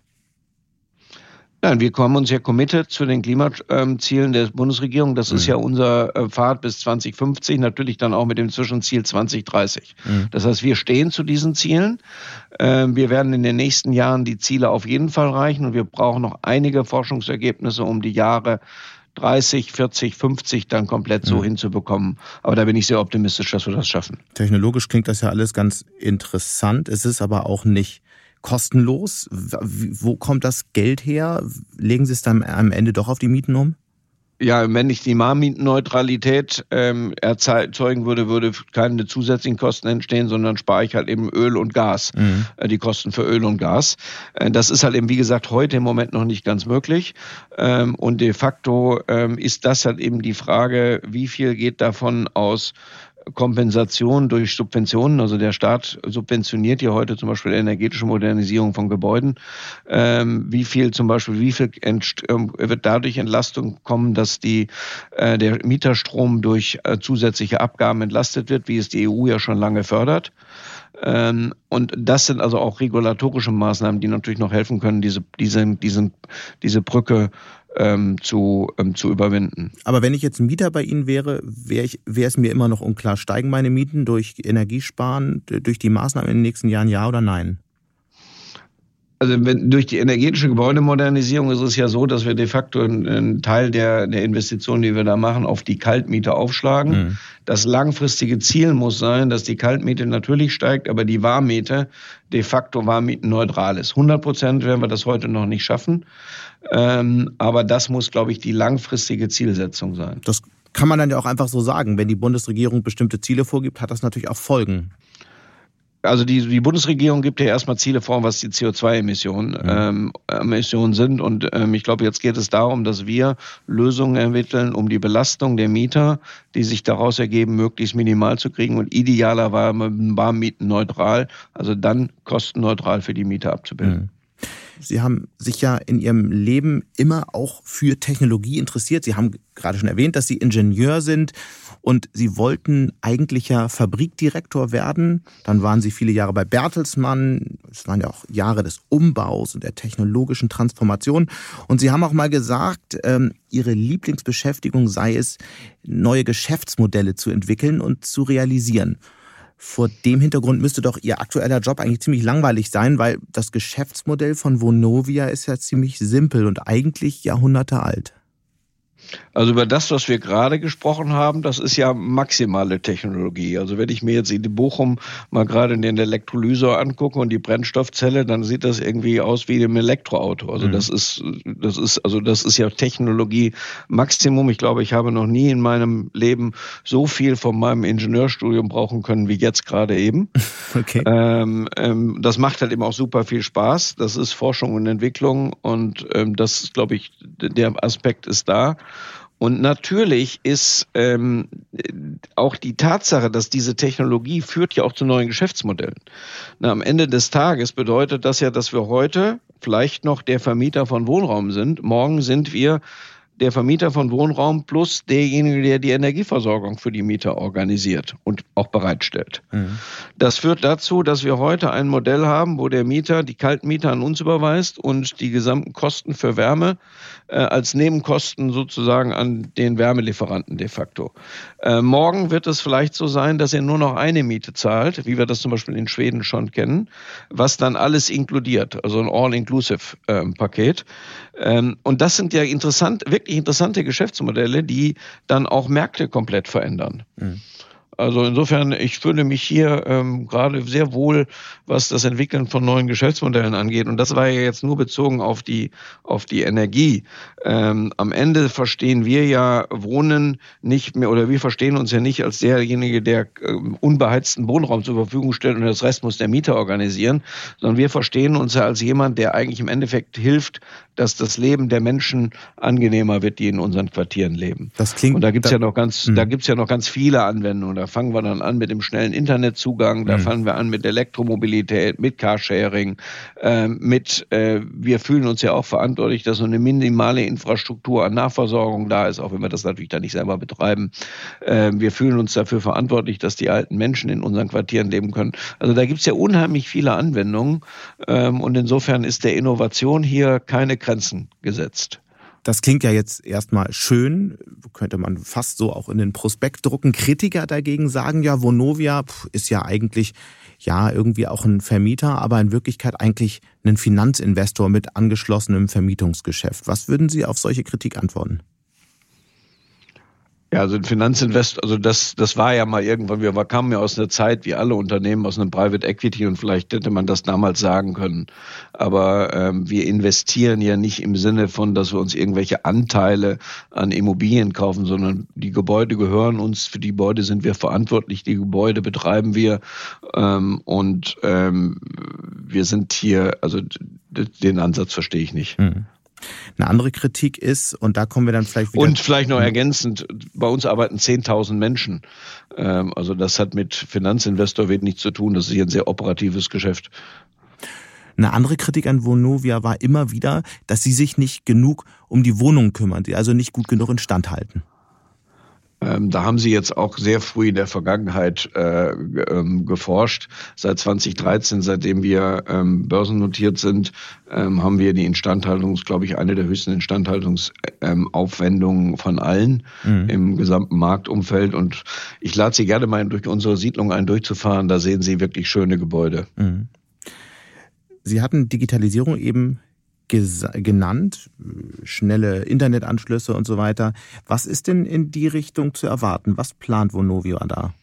Nein, wir kommen uns ja committed zu den Klimazielen der Bundesregierung. Das mhm. ist ja unser äh, Pfad bis 2050, natürlich dann auch mit dem Zwischenziel 2030. Mhm. Das heißt, wir stehen zu diesen Zielen. Ähm, wir werden in den nächsten Jahren die Ziele auf jeden Fall erreichen und wir brauchen noch einige Forschungsergebnisse, um die Jahre 30, 40, 50 dann komplett so mhm. hinzubekommen. Aber da bin ich sehr optimistisch, dass wir das schaffen. Technologisch klingt das ja alles ganz interessant. Es ist aber auch nicht kostenlos? Wo kommt das Geld her? Legen Sie es dann am Ende doch auf die Mieten um? Ja, wenn ich die Marmietenneutralität ähm, erzeugen würde, würde keine zusätzlichen Kosten entstehen, sondern spare ich halt eben Öl und Gas, mhm. äh, die Kosten für Öl und Gas. Äh, das ist halt eben, wie gesagt, heute im Moment noch nicht ganz möglich. Ähm, und de facto ähm, ist das halt eben die Frage, wie viel geht davon aus Kompensation durch Subventionen. Also der Staat subventioniert ja heute zum Beispiel energetische Modernisierung von Gebäuden. Ähm, wie viel zum Beispiel, wie viel ähm, wird dadurch Entlastung kommen, dass die, äh, der Mieterstrom durch äh, zusätzliche Abgaben entlastet wird, wie es die EU ja schon lange fördert. Ähm, und das sind also auch regulatorische Maßnahmen, die natürlich noch helfen können, diese, diese, diese, diese Brücke ähm, zu, ähm, zu überwinden. Aber wenn ich jetzt Mieter bei Ihnen wäre, wäre wäre es mir immer noch unklar, steigen meine Mieten durch Energiesparen, durch die Maßnahmen in den nächsten Jahren, ja oder nein? Also wenn, durch die energetische Gebäudemodernisierung ist es ja so, dass wir de facto einen, Teil der, der Investitionen, die wir da machen, auf die Kaltmiete aufschlagen. Mhm. Das langfristige Ziel muss sein, dass die Kaltmiete natürlich steigt, aber die Warmmiete de facto warmmietenneutral ist. 100 Prozent werden wir das heute noch nicht schaffen. Ähm, aber das muss, glaube ich, die langfristige Zielsetzung sein. Das kann man dann ja auch einfach so sagen. Wenn die Bundesregierung bestimmte Ziele vorgibt, hat das natürlich auch Folgen also die, die Bundesregierung gibt ja erstmal Ziele vor, was die CO2-Emissionen mhm. ähm, Emissionen sind. Und ähm, ich glaube, jetzt geht es darum, dass wir Lösungen ermitteln, um die Belastung der Mieter, die sich daraus ergeben, möglichst minimal zu kriegen und idealerweise neutral, also dann kostenneutral für die Mieter abzubilden. Mhm. Sie haben sich ja in Ihrem Leben immer auch für Technologie interessiert. Sie haben gerade schon erwähnt, dass Sie Ingenieur sind und Sie wollten eigentlich ja Fabrikdirektor werden. Dann waren Sie viele Jahre bei Bertelsmann, es waren ja auch Jahre des Umbaus und der technologischen Transformation. Und Sie haben auch mal gesagt, ähm, Ihre Lieblingsbeschäftigung sei es, neue Geschäftsmodelle zu entwickeln und zu realisieren. Vor dem Hintergrund müsste doch Ihr aktueller Job eigentlich ziemlich langweilig sein, weil das Geschäftsmodell von Vonovia ist ja ziemlich simpel und eigentlich Jahrhunderte alt. Also über das, was wir gerade gesprochen haben, das ist ja maximale Technologie. Also wenn ich mir jetzt in Bochum mal gerade den Elektrolysor angucke und die Brennstoffzelle, dann sieht das irgendwie aus wie im Elektroauto. Also mhm. das ist, das ist, also das ist ja Technologie Maximum. Ich glaube, ich habe noch nie in meinem Leben so viel von meinem Ingenieurstudium brauchen können wie jetzt gerade eben. Okay. Ähm, ähm, das macht halt eben auch super viel Spaß. Das ist Forschung und Entwicklung und ähm, das, glaube ich, der Aspekt ist da. Und natürlich ist ähm, auch die Tatsache, dass diese Technologie führt ja auch zu neuen Geschäftsmodellen. Na, am Ende des Tages bedeutet das ja, dass wir heute vielleicht noch der Vermieter von Wohnraum sind. Morgen sind wir der Vermieter von Wohnraum plus derjenige, der die Energieversorgung für die Mieter organisiert und auch bereitstellt. Mhm. Das führt dazu, dass wir heute ein Modell haben, wo der Mieter die Kaltmieter an uns überweist und die gesamten Kosten für Wärme äh, als Nebenkosten sozusagen an den Wärmelieferanten de facto. Äh, morgen wird es vielleicht so sein, dass er nur noch eine Miete zahlt, wie wir das zum Beispiel in Schweden schon kennen, was dann alles inkludiert, also ein All-Inclusive-Paket. Ähm, und das sind ja interessant, wirklich interessante Geschäftsmodelle, die dann auch Märkte komplett verändern. Mhm. Also insofern, ich fühle mich hier ähm, gerade sehr wohl, was das Entwickeln von neuen Geschäftsmodellen angeht. Und das war ja jetzt nur bezogen auf die, auf die Energie. Ähm, am Ende verstehen wir ja Wohnen nicht mehr, oder wir verstehen uns ja nicht als derjenige, der äh, unbeheizten Wohnraum zur Verfügung stellt und das Rest muss der Mieter organisieren, sondern wir verstehen uns ja als jemand, der eigentlich im Endeffekt hilft, dass das Leben der Menschen angenehmer wird, die in unseren Quartieren leben. Das klingt. Und da gibt's da, ja noch ganz, mh. da gibt's ja noch ganz viele Anwendungen fangen wir dann an mit dem schnellen Internetzugang, da mhm. fangen wir an mit Elektromobilität, mit Carsharing, äh, mit, äh, wir fühlen uns ja auch verantwortlich, dass so eine minimale Infrastruktur an Nachversorgung da ist, auch wenn wir das natürlich dann nicht selber betreiben. Äh, wir fühlen uns dafür verantwortlich, dass die alten Menschen in unseren Quartieren leben können. Also da gibt es ja unheimlich viele Anwendungen ähm, und insofern ist der Innovation hier keine Grenzen gesetzt. Das klingt ja jetzt erstmal schön, könnte man fast so auch in den Prospekt drucken. Kritiker dagegen sagen ja, Vonovia ist ja eigentlich ja irgendwie auch ein Vermieter, aber in Wirklichkeit eigentlich ein Finanzinvestor mit angeschlossenem Vermietungsgeschäft. Was würden Sie auf solche Kritik antworten? Ja, also ein Finanzinvest, also das, das war ja mal irgendwann, wir kamen ja aus einer Zeit, wie alle Unternehmen, aus einem Private Equity und vielleicht hätte man das damals sagen können. Aber ähm, wir investieren ja nicht im Sinne von, dass wir uns irgendwelche Anteile an Immobilien kaufen, sondern die Gebäude gehören uns, für die Gebäude sind wir verantwortlich, die Gebäude betreiben wir ähm, und ähm, wir sind hier, also den Ansatz verstehe ich nicht. Mhm. Eine andere Kritik ist, und da kommen wir dann vielleicht wieder. Und vielleicht noch ergänzend, bei uns arbeiten 10.000 Menschen. Ähm, also das hat mit Finanzinvestor wenig zu tun. Das ist hier ein sehr operatives Geschäft. Eine andere Kritik an Vonovia war immer wieder, dass sie sich nicht genug um die Wohnungen kümmern, die also nicht gut genug instand halten. Ähm, da haben sie jetzt auch sehr früh in der Vergangenheit äh, ähm, geforscht. Seit 2013, seitdem wir ähm, börsennotiert sind, ähm, haben wir die Instandhaltung, glaube ich, eine der höchsten Instandhaltungsaufwendungen von allen mhm. im gesamten Marktumfeld. Und ich lade Sie gerne mal durch unsere Siedlung ein, durchzufahren. Da sehen Sie wirklich schöne Gebäude. Mhm. Sie hatten Digitalisierung eben genannt, schnelle Internetanschlüsse und so weiter. Was ist denn in die Richtung zu erwarten? Was plant Vonovia da?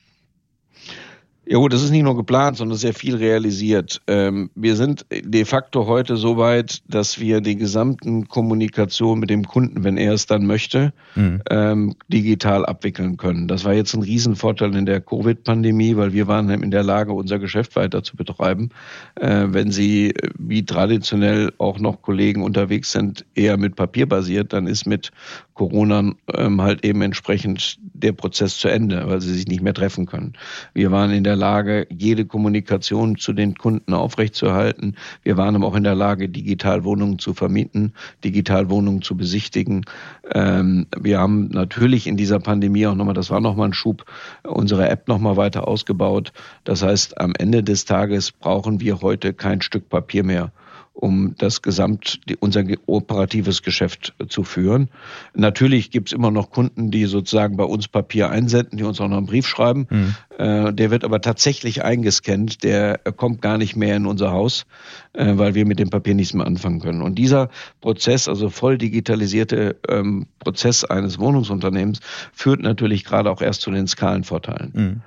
Ja gut, das ist nicht nur geplant, sondern sehr viel realisiert. Ähm, wir sind de facto heute so weit, dass wir die gesamten Kommunikation mit dem Kunden, wenn er es dann möchte, mhm. ähm, digital abwickeln können. Das war jetzt ein Riesenvorteil in der Covid-Pandemie, weil wir waren in der Lage, unser Geschäft weiter zu betreiben. Äh, wenn Sie äh, wie traditionell auch noch Kollegen unterwegs sind, eher mit Papier basiert, dann ist mit Corona ähm, halt eben entsprechend der Prozess zu Ende, weil sie sich nicht mehr treffen können. Wir waren in der Lage, jede Kommunikation zu den Kunden aufrechtzuerhalten. Wir waren aber auch in der Lage, digital Wohnungen zu vermieten, digital Wohnungen zu besichtigen. Ähm, wir haben natürlich in dieser Pandemie auch nochmal, das war nochmal ein Schub, unsere App nochmal weiter ausgebaut. Das heißt, am Ende des Tages brauchen wir heute kein Stück Papier mehr um das Gesamt, unser operatives Geschäft zu führen. Natürlich gibt es immer noch Kunden, die sozusagen bei uns Papier einsenden, die uns auch noch einen Brief schreiben. Mhm. Äh, der wird aber tatsächlich eingescannt, der kommt gar nicht mehr in unser Haus, äh, weil wir mit dem Papier nichts mehr anfangen können. Und dieser Prozess, also voll digitalisierte ähm, Prozess eines Wohnungsunternehmens, führt natürlich gerade auch erst zu den Skalenvorteilen. Mhm.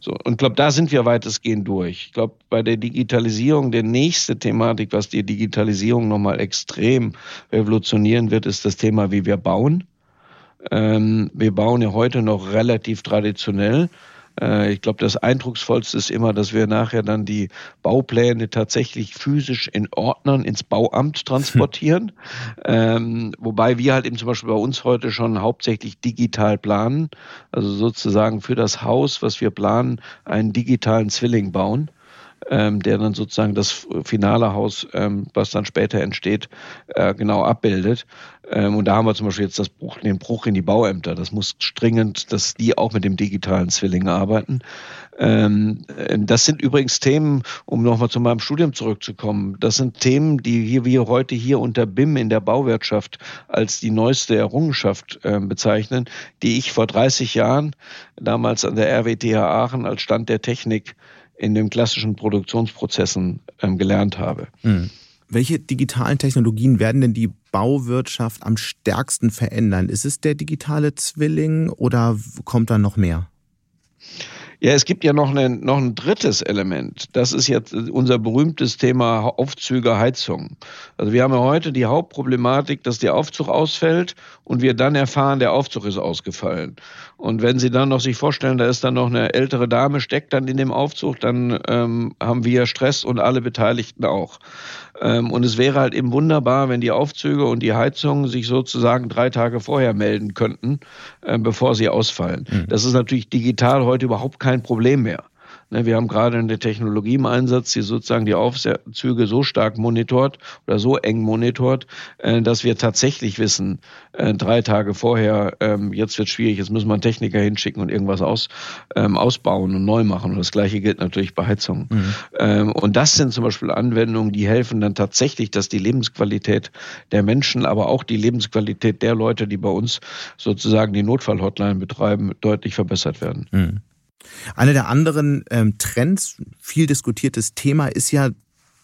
So, und ich glaube, da sind wir weitestgehend durch. Ich glaube, bei der Digitalisierung, der nächste Thematik, was die Digitalisierung nochmal extrem revolutionieren wird, ist das Thema, wie wir bauen. Ähm, wir bauen ja heute noch relativ traditionell. Äh, ich glaube, das Eindrucksvollste ist immer, dass wir nachher dann die Baupläne tatsächlich physisch in Ordnern ins Bauamt transportieren. ähm, wobei wir halt eben zum Beispiel bei uns heute schon hauptsächlich digital planen. Also sozusagen für das Haus, was wir planen, einen digitalen Zwilling bauen ähm, der dann sozusagen das finale Haus, ähm, was dann später entsteht, äh, genau abbildet. Ähm, und da haben wir zum Beispiel jetzt das Bruch, den Bruch in die Bauämter. Das muss dringend, dass die auch mit dem digitalen Zwilling arbeiten. Ähm, das sind übrigens Themen, um nochmal zu meinem Studium zurückzukommen, das sind Themen, die wir heute hier unter BIM in der Bauwirtschaft als die neueste Errungenschaft äh, bezeichnen, die ich vor 30 Jahren damals an der RWTH Aachen als Stand der Technik in den klassischen Produktionsprozessen ähm, gelernt habe. Mhm. Welche digitalen Technologien werden denn die Bauwirtschaft am stärksten verändern? Ist es der digitale Zwilling oder kommt da noch mehr? Ja, es gibt ja noch, eine, noch ein drittes Element. Das ist jetzt unser berühmtes Thema Aufzüge, Heizung. Also wir haben ja heute die Hauptproblematik, dass der Aufzug ausfällt und wir dann erfahren, der Aufzug ist ausgefallen. Und wenn Sie dann noch sich vorstellen, da ist dann noch eine ältere Dame, steckt dann in dem Aufzug, dann ähm, haben wir Stress und alle Beteiligten auch. Ähm, und es wäre halt eben wunderbar, wenn die Aufzüge und die Heizungen sich sozusagen drei Tage vorher melden könnten, äh, bevor sie ausfallen. Mhm. Das ist natürlich digital heute überhaupt kein Problem mehr. Ne, wir haben gerade eine Technologie im Einsatz, die sozusagen die Aufzüge so stark monitort oder so eng monitort, äh, dass wir tatsächlich wissen, äh, drei Tage vorher, ähm, jetzt wird schwierig, jetzt müssen wir einen Techniker hinschicken und irgendwas aus, ähm, ausbauen und neu machen. Und das Gleiche gilt natürlich bei Heizungen. Mhm. Ähm, und das sind zum Beispiel Anwendungen, die helfen dann tatsächlich, dass die Lebensqualität der Menschen, aber auch die Lebensqualität der Leute, die bei uns sozusagen die Notfallhotline betreiben, deutlich verbessert werden. Mhm. Einer der anderen ähm, Trends, viel diskutiertes Thema, ist ja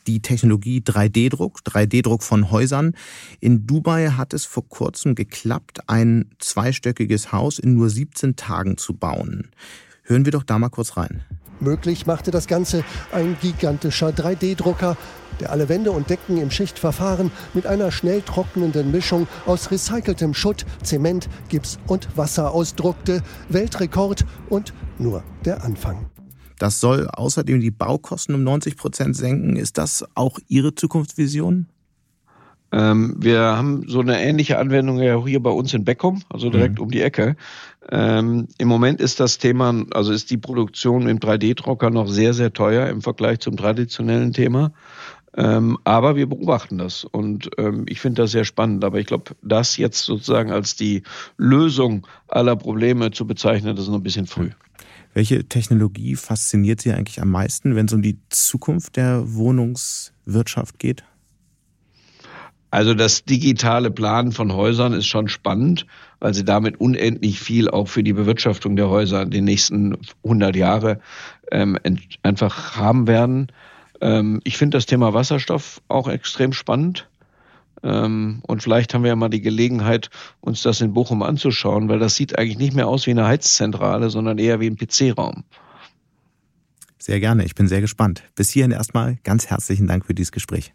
die Technologie 3D-Druck, 3D-Druck von Häusern. In Dubai hat es vor kurzem geklappt, ein zweistöckiges Haus in nur 17 Tagen zu bauen. Hören wir doch da mal kurz rein. Möglich machte das Ganze ein gigantischer 3D-Drucker, der alle Wände und Decken im Schichtverfahren mit einer schnell trocknenden Mischung aus recyceltem Schutt, Zement, Gips und Wasser ausdruckte. Weltrekord und nur der Anfang. Das soll außerdem die Baukosten um 90 Prozent senken. Ist das auch Ihre Zukunftsvision? Ähm, wir haben so eine ähnliche Anwendung ja hier bei uns in Beckum, also direkt mhm. um die Ecke. Ähm, Im Moment ist das Thema, also ist die Produktion im 3D-Drucker noch sehr, sehr teuer im Vergleich zum traditionellen Thema. Ähm, aber wir beobachten das und ähm, ich finde das sehr spannend. Aber ich glaube, das jetzt sozusagen als die Lösung aller Probleme zu bezeichnen, das ist noch ein bisschen früh. Welche Technologie fasziniert Sie eigentlich am meisten, wenn es um die Zukunft der Wohnungswirtschaft geht? Also das digitale Planen von Häusern ist schon spannend, weil sie damit unendlich viel auch für die Bewirtschaftung der Häuser in den nächsten 100 Jahre ähm, einfach haben werden. Ähm, ich finde das Thema Wasserstoff auch extrem spannend. Ähm, und vielleicht haben wir ja mal die Gelegenheit, uns das in Bochum anzuschauen, weil das sieht eigentlich nicht mehr aus wie eine Heizzentrale, sondern eher wie ein PC-Raum. Sehr gerne, ich bin sehr gespannt. Bis hierhin erstmal ganz herzlichen Dank für dieses Gespräch.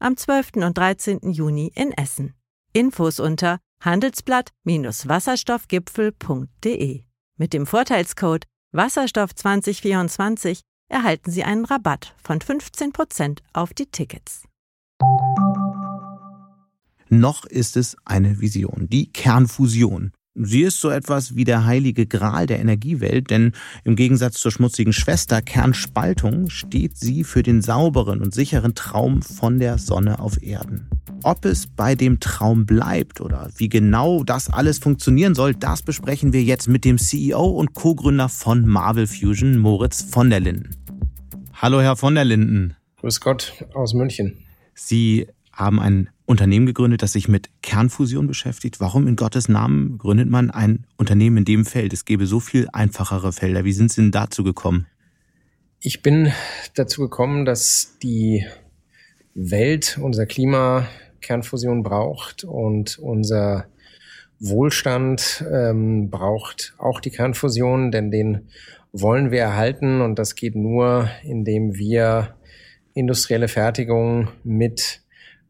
am 12. und 13. Juni in Essen. Infos unter handelsblatt-wasserstoffgipfel.de. Mit dem Vorteilscode Wasserstoff 2024 erhalten Sie einen Rabatt von 15% auf die Tickets. Noch ist es eine Vision, die Kernfusion. Sie ist so etwas wie der heilige Gral der Energiewelt, denn im Gegensatz zur schmutzigen Schwester Kernspaltung steht sie für den sauberen und sicheren Traum von der Sonne auf Erden. Ob es bei dem Traum bleibt oder wie genau das alles funktionieren soll, das besprechen wir jetzt mit dem CEO und Co-Gründer von Marvel Fusion, Moritz von der Linden. Hallo, Herr von der Linden. Grüß Gott aus München. Sie haben ein Unternehmen gegründet, das sich mit Kernfusion beschäftigt. Warum in Gottes Namen gründet man ein Unternehmen in dem Feld? Es gäbe so viel einfachere Felder. Wie sind Sie denn dazu gekommen? Ich bin dazu gekommen, dass die Welt, unser Klima Kernfusion braucht und unser Wohlstand ähm, braucht auch die Kernfusion, denn den wollen wir erhalten und das geht nur, indem wir industrielle Fertigung mit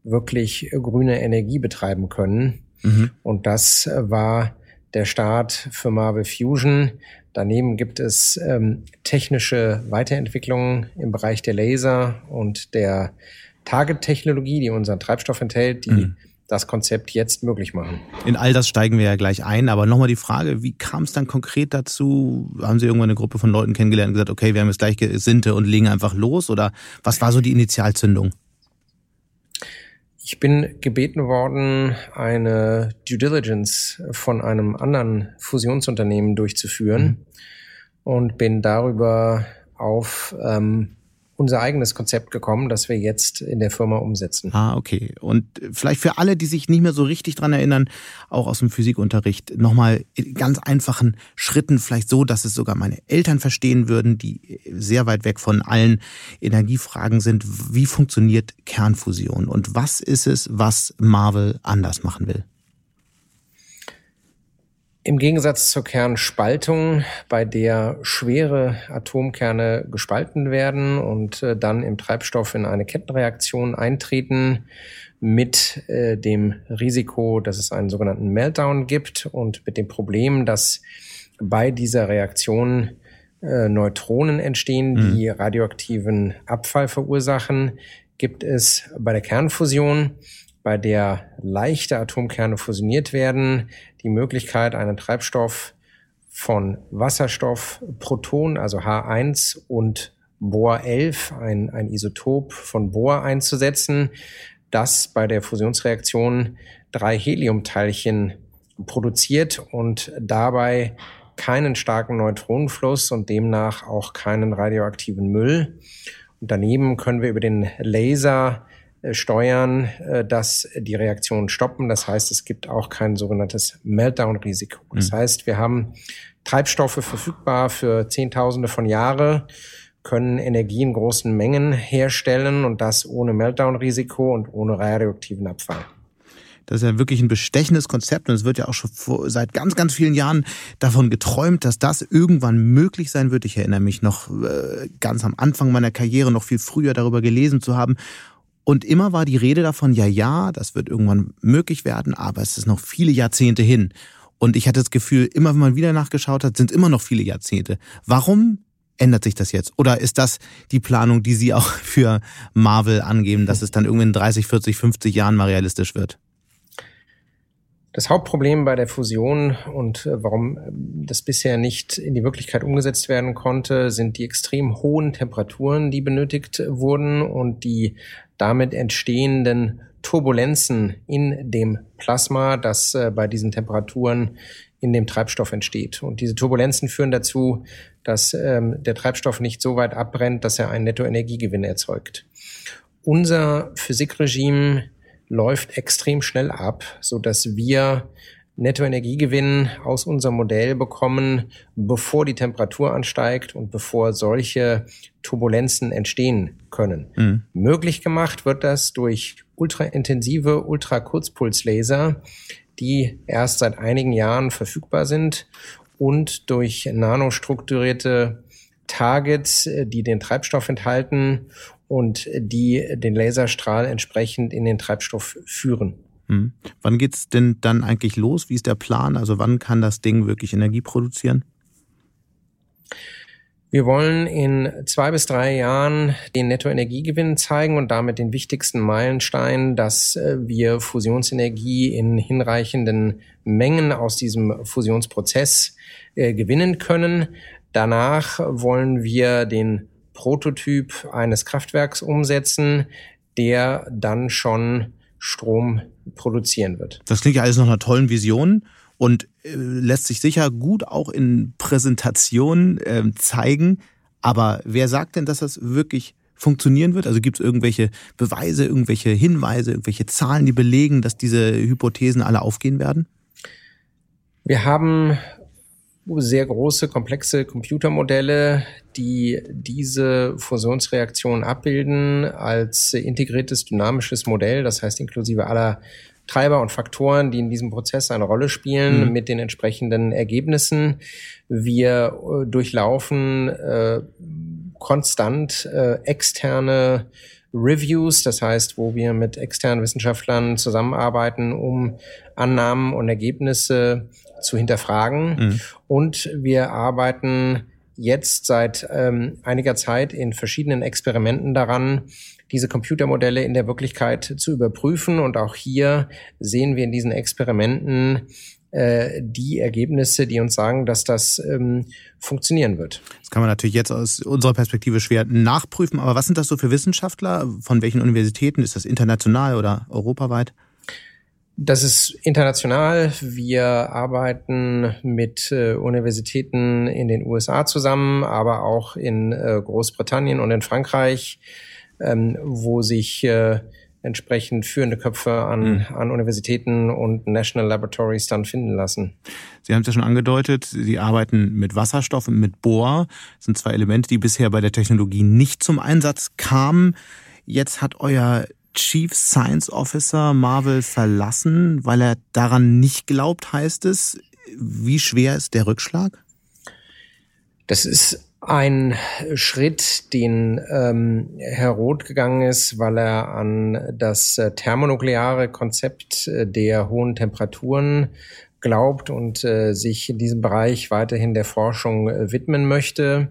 wirklich grüne Energie betreiben können. Mhm. Und das war der Start für Marvel Fusion. Daneben gibt es ähm, technische Weiterentwicklungen im Bereich der Laser und der Target-Technologie, die unseren Treibstoff enthält, die mhm. das Konzept jetzt möglich machen. In all das steigen wir ja gleich ein, aber nochmal die Frage, wie kam es dann konkret dazu? Haben Sie irgendwann eine Gruppe von Leuten kennengelernt und gesagt, okay, wir haben jetzt gleich Gesinnte und legen einfach los? Oder was war so die Initialzündung? Ich bin gebeten worden, eine Due Diligence von einem anderen Fusionsunternehmen durchzuführen mhm. und bin darüber auf ähm, unser eigenes Konzept gekommen, das wir jetzt in der Firma umsetzen. Ah, okay. Und vielleicht für alle, die sich nicht mehr so richtig dran erinnern, auch aus dem Physikunterricht, nochmal in ganz einfachen Schritten, vielleicht so, dass es sogar meine Eltern verstehen würden, die sehr weit weg von allen Energiefragen sind. Wie funktioniert Kernfusion und was ist es, was Marvel anders machen will? Im Gegensatz zur Kernspaltung, bei der schwere Atomkerne gespalten werden und äh, dann im Treibstoff in eine Kettenreaktion eintreten, mit äh, dem Risiko, dass es einen sogenannten Meltdown gibt und mit dem Problem, dass bei dieser Reaktion äh, Neutronen entstehen, mhm. die radioaktiven Abfall verursachen, gibt es bei der Kernfusion bei der leichte Atomkerne fusioniert werden, die Möglichkeit, einen Treibstoff von Wasserstoff, Proton, also H1 und Bohr 11, ein, ein Isotop von Bohr einzusetzen, das bei der Fusionsreaktion drei Heliumteilchen produziert und dabei keinen starken Neutronenfluss und demnach auch keinen radioaktiven Müll. Und daneben können wir über den Laser steuern, äh, dass die Reaktionen stoppen. Das heißt, es gibt auch kein sogenanntes Meltdown-Risiko. Das mhm. heißt, wir haben Treibstoffe verfügbar für Zehntausende von Jahre, können Energie in großen Mengen herstellen und das ohne Meltdown-Risiko und ohne radioaktiven Abfall. Das ist ja wirklich ein bestechendes Konzept und es wird ja auch schon vor, seit ganz, ganz vielen Jahren davon geträumt, dass das irgendwann möglich sein wird. Ich erinnere mich noch äh, ganz am Anfang meiner Karriere, noch viel früher darüber gelesen zu haben und immer war die Rede davon, ja, ja, das wird irgendwann möglich werden, aber es ist noch viele Jahrzehnte hin. Und ich hatte das Gefühl, immer wenn man wieder nachgeschaut hat, sind immer noch viele Jahrzehnte. Warum ändert sich das jetzt? Oder ist das die Planung, die Sie auch für Marvel angeben, dass es dann irgendwann in 30, 40, 50 Jahren mal realistisch wird? Das Hauptproblem bei der Fusion und äh, warum äh, das bisher nicht in die Wirklichkeit umgesetzt werden konnte, sind die extrem hohen Temperaturen, die benötigt wurden und die damit entstehenden Turbulenzen in dem Plasma, das äh, bei diesen Temperaturen in dem Treibstoff entsteht. Und diese Turbulenzen führen dazu, dass ähm, der Treibstoff nicht so weit abbrennt, dass er einen Nettoenergiegewinn erzeugt. Unser Physikregime läuft extrem schnell ab, so dass wir Nettoenergiegewinn aus unserem Modell bekommen, bevor die Temperatur ansteigt und bevor solche Turbulenzen entstehen können. Mhm. Möglich gemacht wird das durch ultraintensive Ultrakurzpulslaser, die erst seit einigen Jahren verfügbar sind und durch nanostrukturierte Targets, äh, die den Treibstoff enthalten und die den Laserstrahl entsprechend in den Treibstoff führen. Hm. Wann geht's denn dann eigentlich los? Wie ist der Plan? Also wann kann das Ding wirklich Energie produzieren? Wir wollen in zwei bis drei Jahren den Nettoenergiegewinn zeigen und damit den wichtigsten Meilenstein, dass äh, wir Fusionsenergie in hinreichenden Mengen aus diesem Fusionsprozess äh, gewinnen können. Danach wollen wir den Prototyp eines Kraftwerks umsetzen, der dann schon Strom produzieren wird. Das klingt ja alles nach einer tollen Vision und äh, lässt sich sicher gut auch in Präsentationen äh, zeigen. Aber wer sagt denn, dass das wirklich funktionieren wird? Also gibt es irgendwelche Beweise, irgendwelche Hinweise, irgendwelche Zahlen, die belegen, dass diese Hypothesen alle aufgehen werden? Wir haben sehr große, komplexe Computermodelle, die diese Fusionsreaktion abbilden als integriertes dynamisches Modell, das heißt inklusive aller Treiber und Faktoren, die in diesem Prozess eine Rolle spielen, mhm. mit den entsprechenden Ergebnissen. Wir äh, durchlaufen äh, konstant äh, externe Reviews, das heißt, wo wir mit externen Wissenschaftlern zusammenarbeiten, um Annahmen und Ergebnisse zu hinterfragen. Mhm. Und wir arbeiten jetzt seit ähm, einiger Zeit in verschiedenen Experimenten daran, diese Computermodelle in der Wirklichkeit zu überprüfen. Und auch hier sehen wir in diesen Experimenten äh, die Ergebnisse, die uns sagen, dass das ähm, funktionieren wird. Das kann man natürlich jetzt aus unserer Perspektive schwer nachprüfen. Aber was sind das so für Wissenschaftler? Von welchen Universitäten? Ist das international oder europaweit? Das ist international. Wir arbeiten mit äh, Universitäten in den USA zusammen, aber auch in äh, Großbritannien und in Frankreich ähm, wo sich äh, entsprechend führende Köpfe an, mhm. an Universitäten und National Laboratories dann finden lassen. Sie haben es ja schon angedeutet, Sie arbeiten mit Wasserstoff und mit Bohr. Das sind zwei Elemente, die bisher bei der Technologie nicht zum Einsatz kamen. Jetzt hat euer Chief Science Officer Marvel verlassen, weil er daran nicht glaubt, heißt es. Wie schwer ist der Rückschlag? Das ist ein Schritt, den ähm, Herr Roth gegangen ist, weil er an das äh, thermonukleare Konzept äh, der hohen Temperaturen glaubt und äh, sich in diesem Bereich weiterhin der Forschung äh, widmen möchte.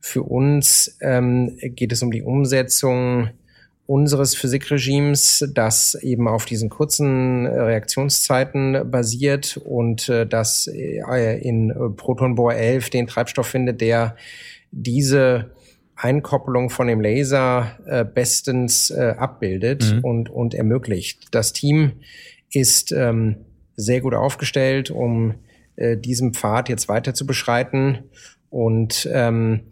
Für uns ähm, geht es um die Umsetzung unseres Physikregimes, das eben auf diesen kurzen äh, Reaktionszeiten basiert und äh, das äh, in Protonbohr 11 den Treibstoff findet, der diese Einkopplung von dem Laser bestens abbildet mhm. und, und ermöglicht. Das Team ist ähm, sehr gut aufgestellt, um diesen Pfad jetzt weiter zu beschreiten. Und ähm,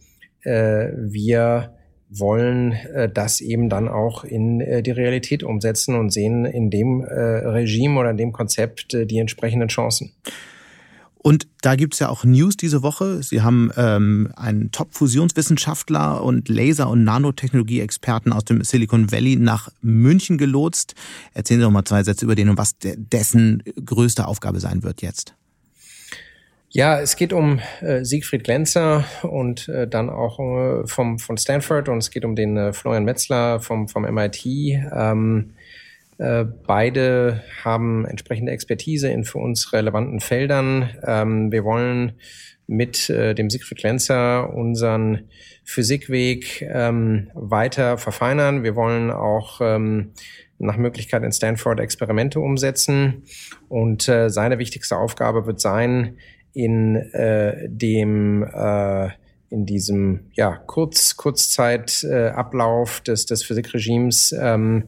äh, wir wollen äh, das eben dann auch in äh, die Realität umsetzen und sehen in dem äh, Regime oder in dem Konzept äh, die entsprechenden Chancen. Und da gibt's ja auch News diese Woche. Sie haben ähm, einen Top-Fusionswissenschaftler und Laser- und Nanotechnologie-Experten aus dem Silicon Valley nach München gelotst. Erzählen Sie doch mal zwei Sätze über den und was dessen größte Aufgabe sein wird jetzt. Ja, es geht um äh, Siegfried Glänzer und äh, dann auch äh, vom, von Stanford und es geht um den äh, Florian Metzler vom, vom MIT. Ähm, äh, beide haben entsprechende Expertise in für uns relevanten Feldern. Ähm, wir wollen mit äh, dem Siegfried Glänzer unseren Physikweg ähm, weiter verfeinern. Wir wollen auch ähm, nach Möglichkeit in Stanford Experimente umsetzen. Und seine wichtigste Aufgabe wird sein, in äh, dem äh, in diesem ja Kurz Kurzzeitablauf äh, des des Physikregimes ähm,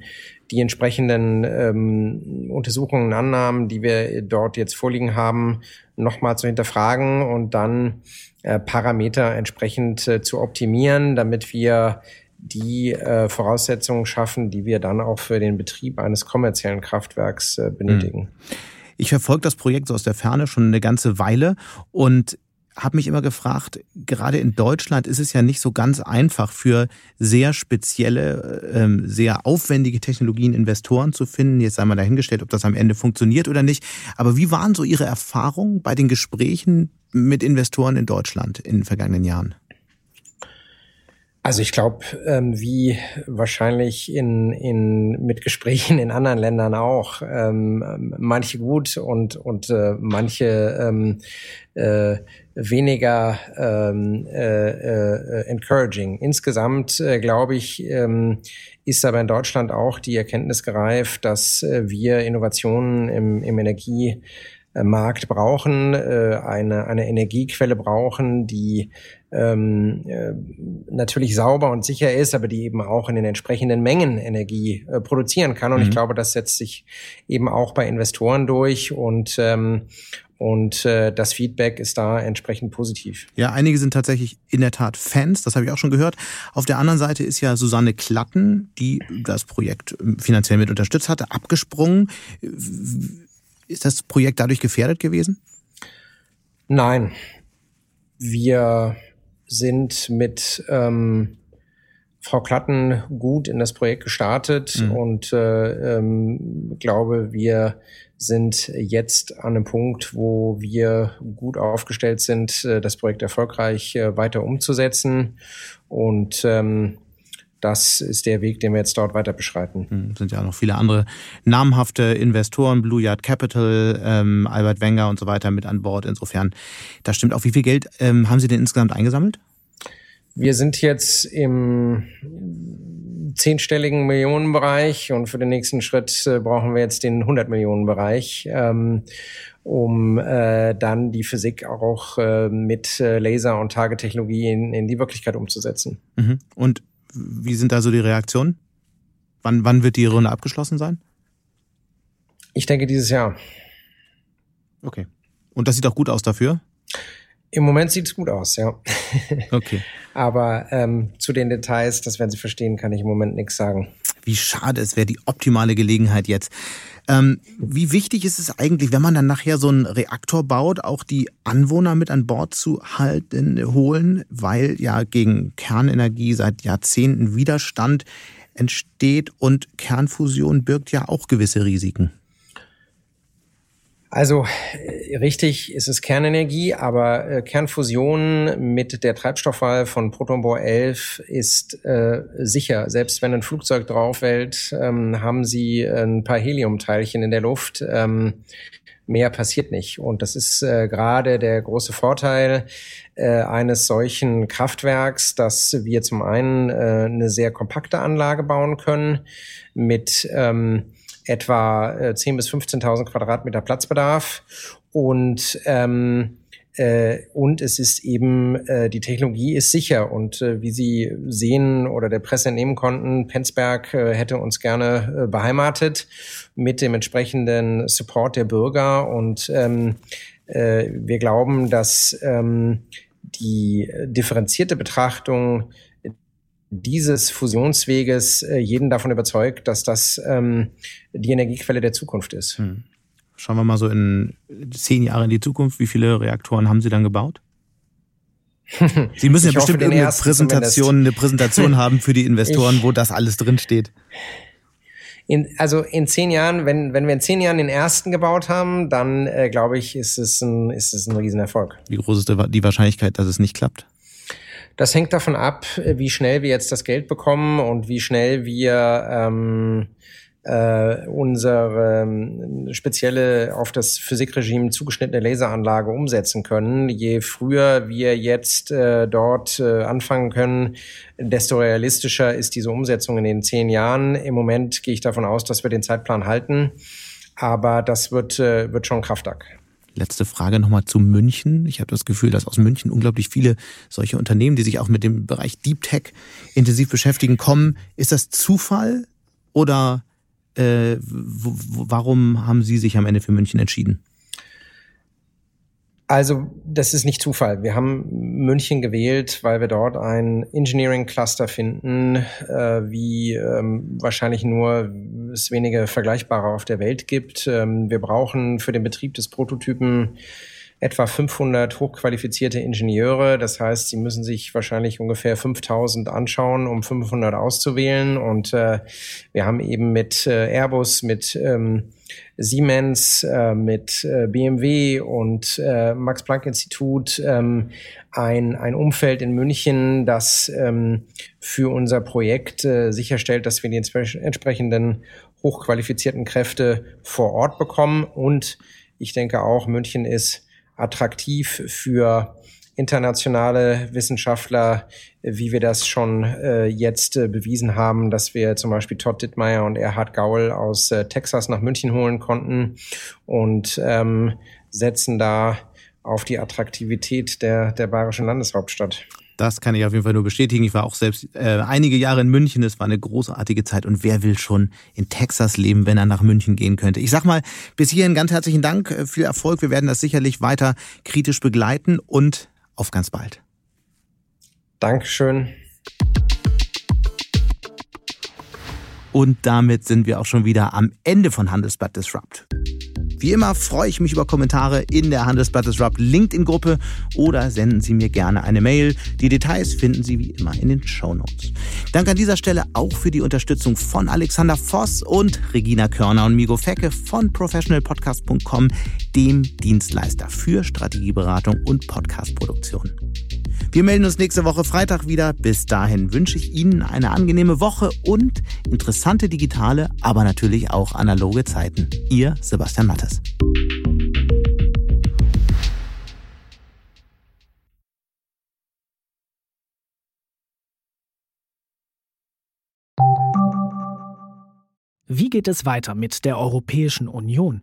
die entsprechenden ähm, Untersuchungen, Annahmen, die wir dort jetzt vorliegen haben, nochmal zu hinterfragen und dann äh, Parameter entsprechend äh, zu optimieren, damit wir die äh, Voraussetzungen schaffen, die wir dann auch für den Betrieb eines kommerziellen Kraftwerks äh, benötigen. Mhm. Ich verfolge das Projekt so aus der Ferne schon eine ganze Weile und habe mich immer gefragt, gerade in Deutschland ist es ja nicht so ganz einfach für sehr spezielle, ähm, sehr aufwendige Technologien Investoren zu finden. Jetzt sei mal dahingestellt, ob das am Ende funktioniert oder nicht. Aber wie waren so Ihre Erfahrungen bei den Gesprächen mit Investoren in Deutschland in den vergangenen Jahren? Also ich glaube, ähm, wie wahrscheinlich in, in, mit Gesprächen in anderen Ländern auch, ähm, manche gut und, und äh, manche ähm, äh, weniger ähm, äh, äh, encouraging. Insgesamt äh, glaube ich, ähm, ist aber in Deutschland auch die Erkenntnis gereift, dass äh, wir Innovationen im, im Energie Markt brauchen, äh, eine, eine Energiequelle brauchen, die ähm, äh, natürlich sauber und sicher ist, aber die eben auch in den entsprechenden Mengen Energie äh, produzieren kann. Und mhm. ich glaube, das setzt sich eben auch bei Investoren durch und ähm, und äh, das Feedback ist da entsprechend positiv. Ja, einige sind tatsächlich in der Tat Fans, das habe ich auch schon gehört. Auf der anderen Seite ist ja Susanne Klatten, die das Projekt finanziell mit unterstützt hatte, abgesprungen. Ist das Projekt dadurch gefährdet gewesen? Nein. Wir sind mit ähm, Frau Klatten gut in das Projekt gestartet mhm. und äh, ähm, glaube, wir sind jetzt an einem Punkt, wo wir gut aufgestellt sind, äh, das Projekt erfolgreich äh, weiter umzusetzen. Und ähm, das ist der Weg, den wir jetzt dort weiter beschreiten. Hm, sind ja auch noch viele andere namhafte Investoren, Blue Yard Capital, ähm, Albert Wenger und so weiter mit an Bord. Insofern, das stimmt auch. Wie viel Geld ähm, haben Sie denn insgesamt eingesammelt? Wir sind jetzt im zehnstelligen Millionenbereich und für den nächsten Schritt äh, brauchen wir jetzt den 100 Millionen Bereich. Ähm, um äh, dann die Physik auch äh, mit äh, Laser- und Tagetechnologie in, in die Wirklichkeit umzusetzen. Mhm. Und wie sind da so die Reaktionen? Wann, wann wird die Runde abgeschlossen sein? Ich denke dieses Jahr. Okay. Und das sieht auch gut aus dafür? Im Moment sieht es gut aus, ja. Okay. Aber ähm, zu den Details, das werden Sie verstehen, kann ich im Moment nichts sagen. Wie schade, es wäre die optimale Gelegenheit jetzt. Ähm, wie wichtig ist es eigentlich, wenn man dann nachher so einen Reaktor baut, auch die Anwohner mit an Bord zu halten, holen, weil ja gegen Kernenergie seit Jahrzehnten Widerstand entsteht und Kernfusion birgt ja auch gewisse Risiken. Also äh, richtig ist es Kernenergie, aber äh, Kernfusion mit der Treibstoffwahl von Protonbohr 11 ist äh, sicher. Selbst wenn ein Flugzeug draufwählt, ähm, haben sie ein paar Heliumteilchen in der Luft. Ähm, mehr passiert nicht. Und das ist äh, gerade der große Vorteil äh, eines solchen Kraftwerks, dass wir zum einen äh, eine sehr kompakte Anlage bauen können mit ähm, etwa äh, 10.000 bis 15.000 Quadratmeter Platzbedarf und ähm, äh, und es ist eben, äh, die Technologie ist sicher. Und äh, wie Sie sehen oder der Presse entnehmen konnten, Penzberg äh, hätte uns gerne äh, beheimatet mit dem entsprechenden Support der Bürger. Und ähm, äh, wir glauben, dass ähm, die differenzierte Betrachtung dieses Fusionsweges äh, jeden davon überzeugt, dass das ähm, die Energiequelle der Zukunft ist. Hm. Schauen wir mal so in zehn Jahre in die Zukunft. Wie viele Reaktoren haben Sie dann gebaut? Sie müssen ja bestimmt irgendeine Präsentation, eine Präsentation haben für die Investoren, ich, wo das alles drinsteht. In, also in zehn Jahren, wenn, wenn wir in zehn Jahren den ersten gebaut haben, dann äh, glaube ich, ist es ein, ist es ein Riesenerfolg. Wie groß ist die Wahrscheinlichkeit, dass es nicht klappt? Das hängt davon ab, wie schnell wir jetzt das Geld bekommen und wie schnell wir ähm, äh, unsere ähm, spezielle auf das Physikregime zugeschnittene Laseranlage umsetzen können. Je früher wir jetzt äh, dort äh, anfangen können, desto realistischer ist diese Umsetzung in den zehn Jahren. Im Moment gehe ich davon aus, dass wir den Zeitplan halten, aber das wird, äh, wird schon Kraftakt. Letzte Frage nochmal zu München. Ich habe das Gefühl, dass aus München unglaublich viele solche Unternehmen, die sich auch mit dem Bereich Deep Tech intensiv beschäftigen, kommen. Ist das Zufall oder äh, warum haben Sie sich am Ende für München entschieden? Also, das ist nicht Zufall. Wir haben München gewählt, weil wir dort ein Engineering Cluster finden, äh, wie ähm, wahrscheinlich nur es wenige vergleichbare auf der Welt gibt. Ähm, wir brauchen für den Betrieb des Prototypen etwa 500 hochqualifizierte Ingenieure. Das heißt, sie müssen sich wahrscheinlich ungefähr 5000 anschauen, um 500 auszuwählen. Und äh, wir haben eben mit äh, Airbus, mit ähm, Siemens, äh, mit äh, BMW und äh, Max-Planck-Institut ähm, ein, ein Umfeld in München, das ähm, für unser Projekt äh, sicherstellt, dass wir die entsprechenden hochqualifizierten Kräfte vor Ort bekommen. Und ich denke auch, München ist attraktiv für internationale Wissenschaftler, wie wir das schon äh, jetzt äh, bewiesen haben, dass wir zum Beispiel Todd Dittmeier und Erhard Gaul aus äh, Texas nach München holen konnten und ähm, setzen da auf die Attraktivität der, der bayerischen Landeshauptstadt. Das kann ich auf jeden Fall nur bestätigen. Ich war auch selbst äh, einige Jahre in München. Es war eine großartige Zeit. Und wer will schon in Texas leben, wenn er nach München gehen könnte? Ich sag mal, bis hierhin ganz herzlichen Dank. Äh, viel Erfolg. Wir werden das sicherlich weiter kritisch begleiten und auf ganz bald. Dankeschön. Und damit sind wir auch schon wieder am Ende von Handelsblatt Disrupt. Wie immer freue ich mich über Kommentare in der Handelsblatt Disrupt LinkedIn-Gruppe oder senden Sie mir gerne eine Mail. Die Details finden Sie wie immer in den Show Notes. Danke an dieser Stelle auch für die Unterstützung von Alexander Voss und Regina Körner und Migo Fecke von professionalpodcast.com, dem Dienstleister für Strategieberatung und Podcastproduktion. Wir melden uns nächste Woche Freitag wieder. Bis dahin wünsche ich Ihnen eine angenehme Woche und interessante digitale, aber natürlich auch analoge Zeiten. Ihr Sebastian Mattes. Wie geht es weiter mit der Europäischen Union?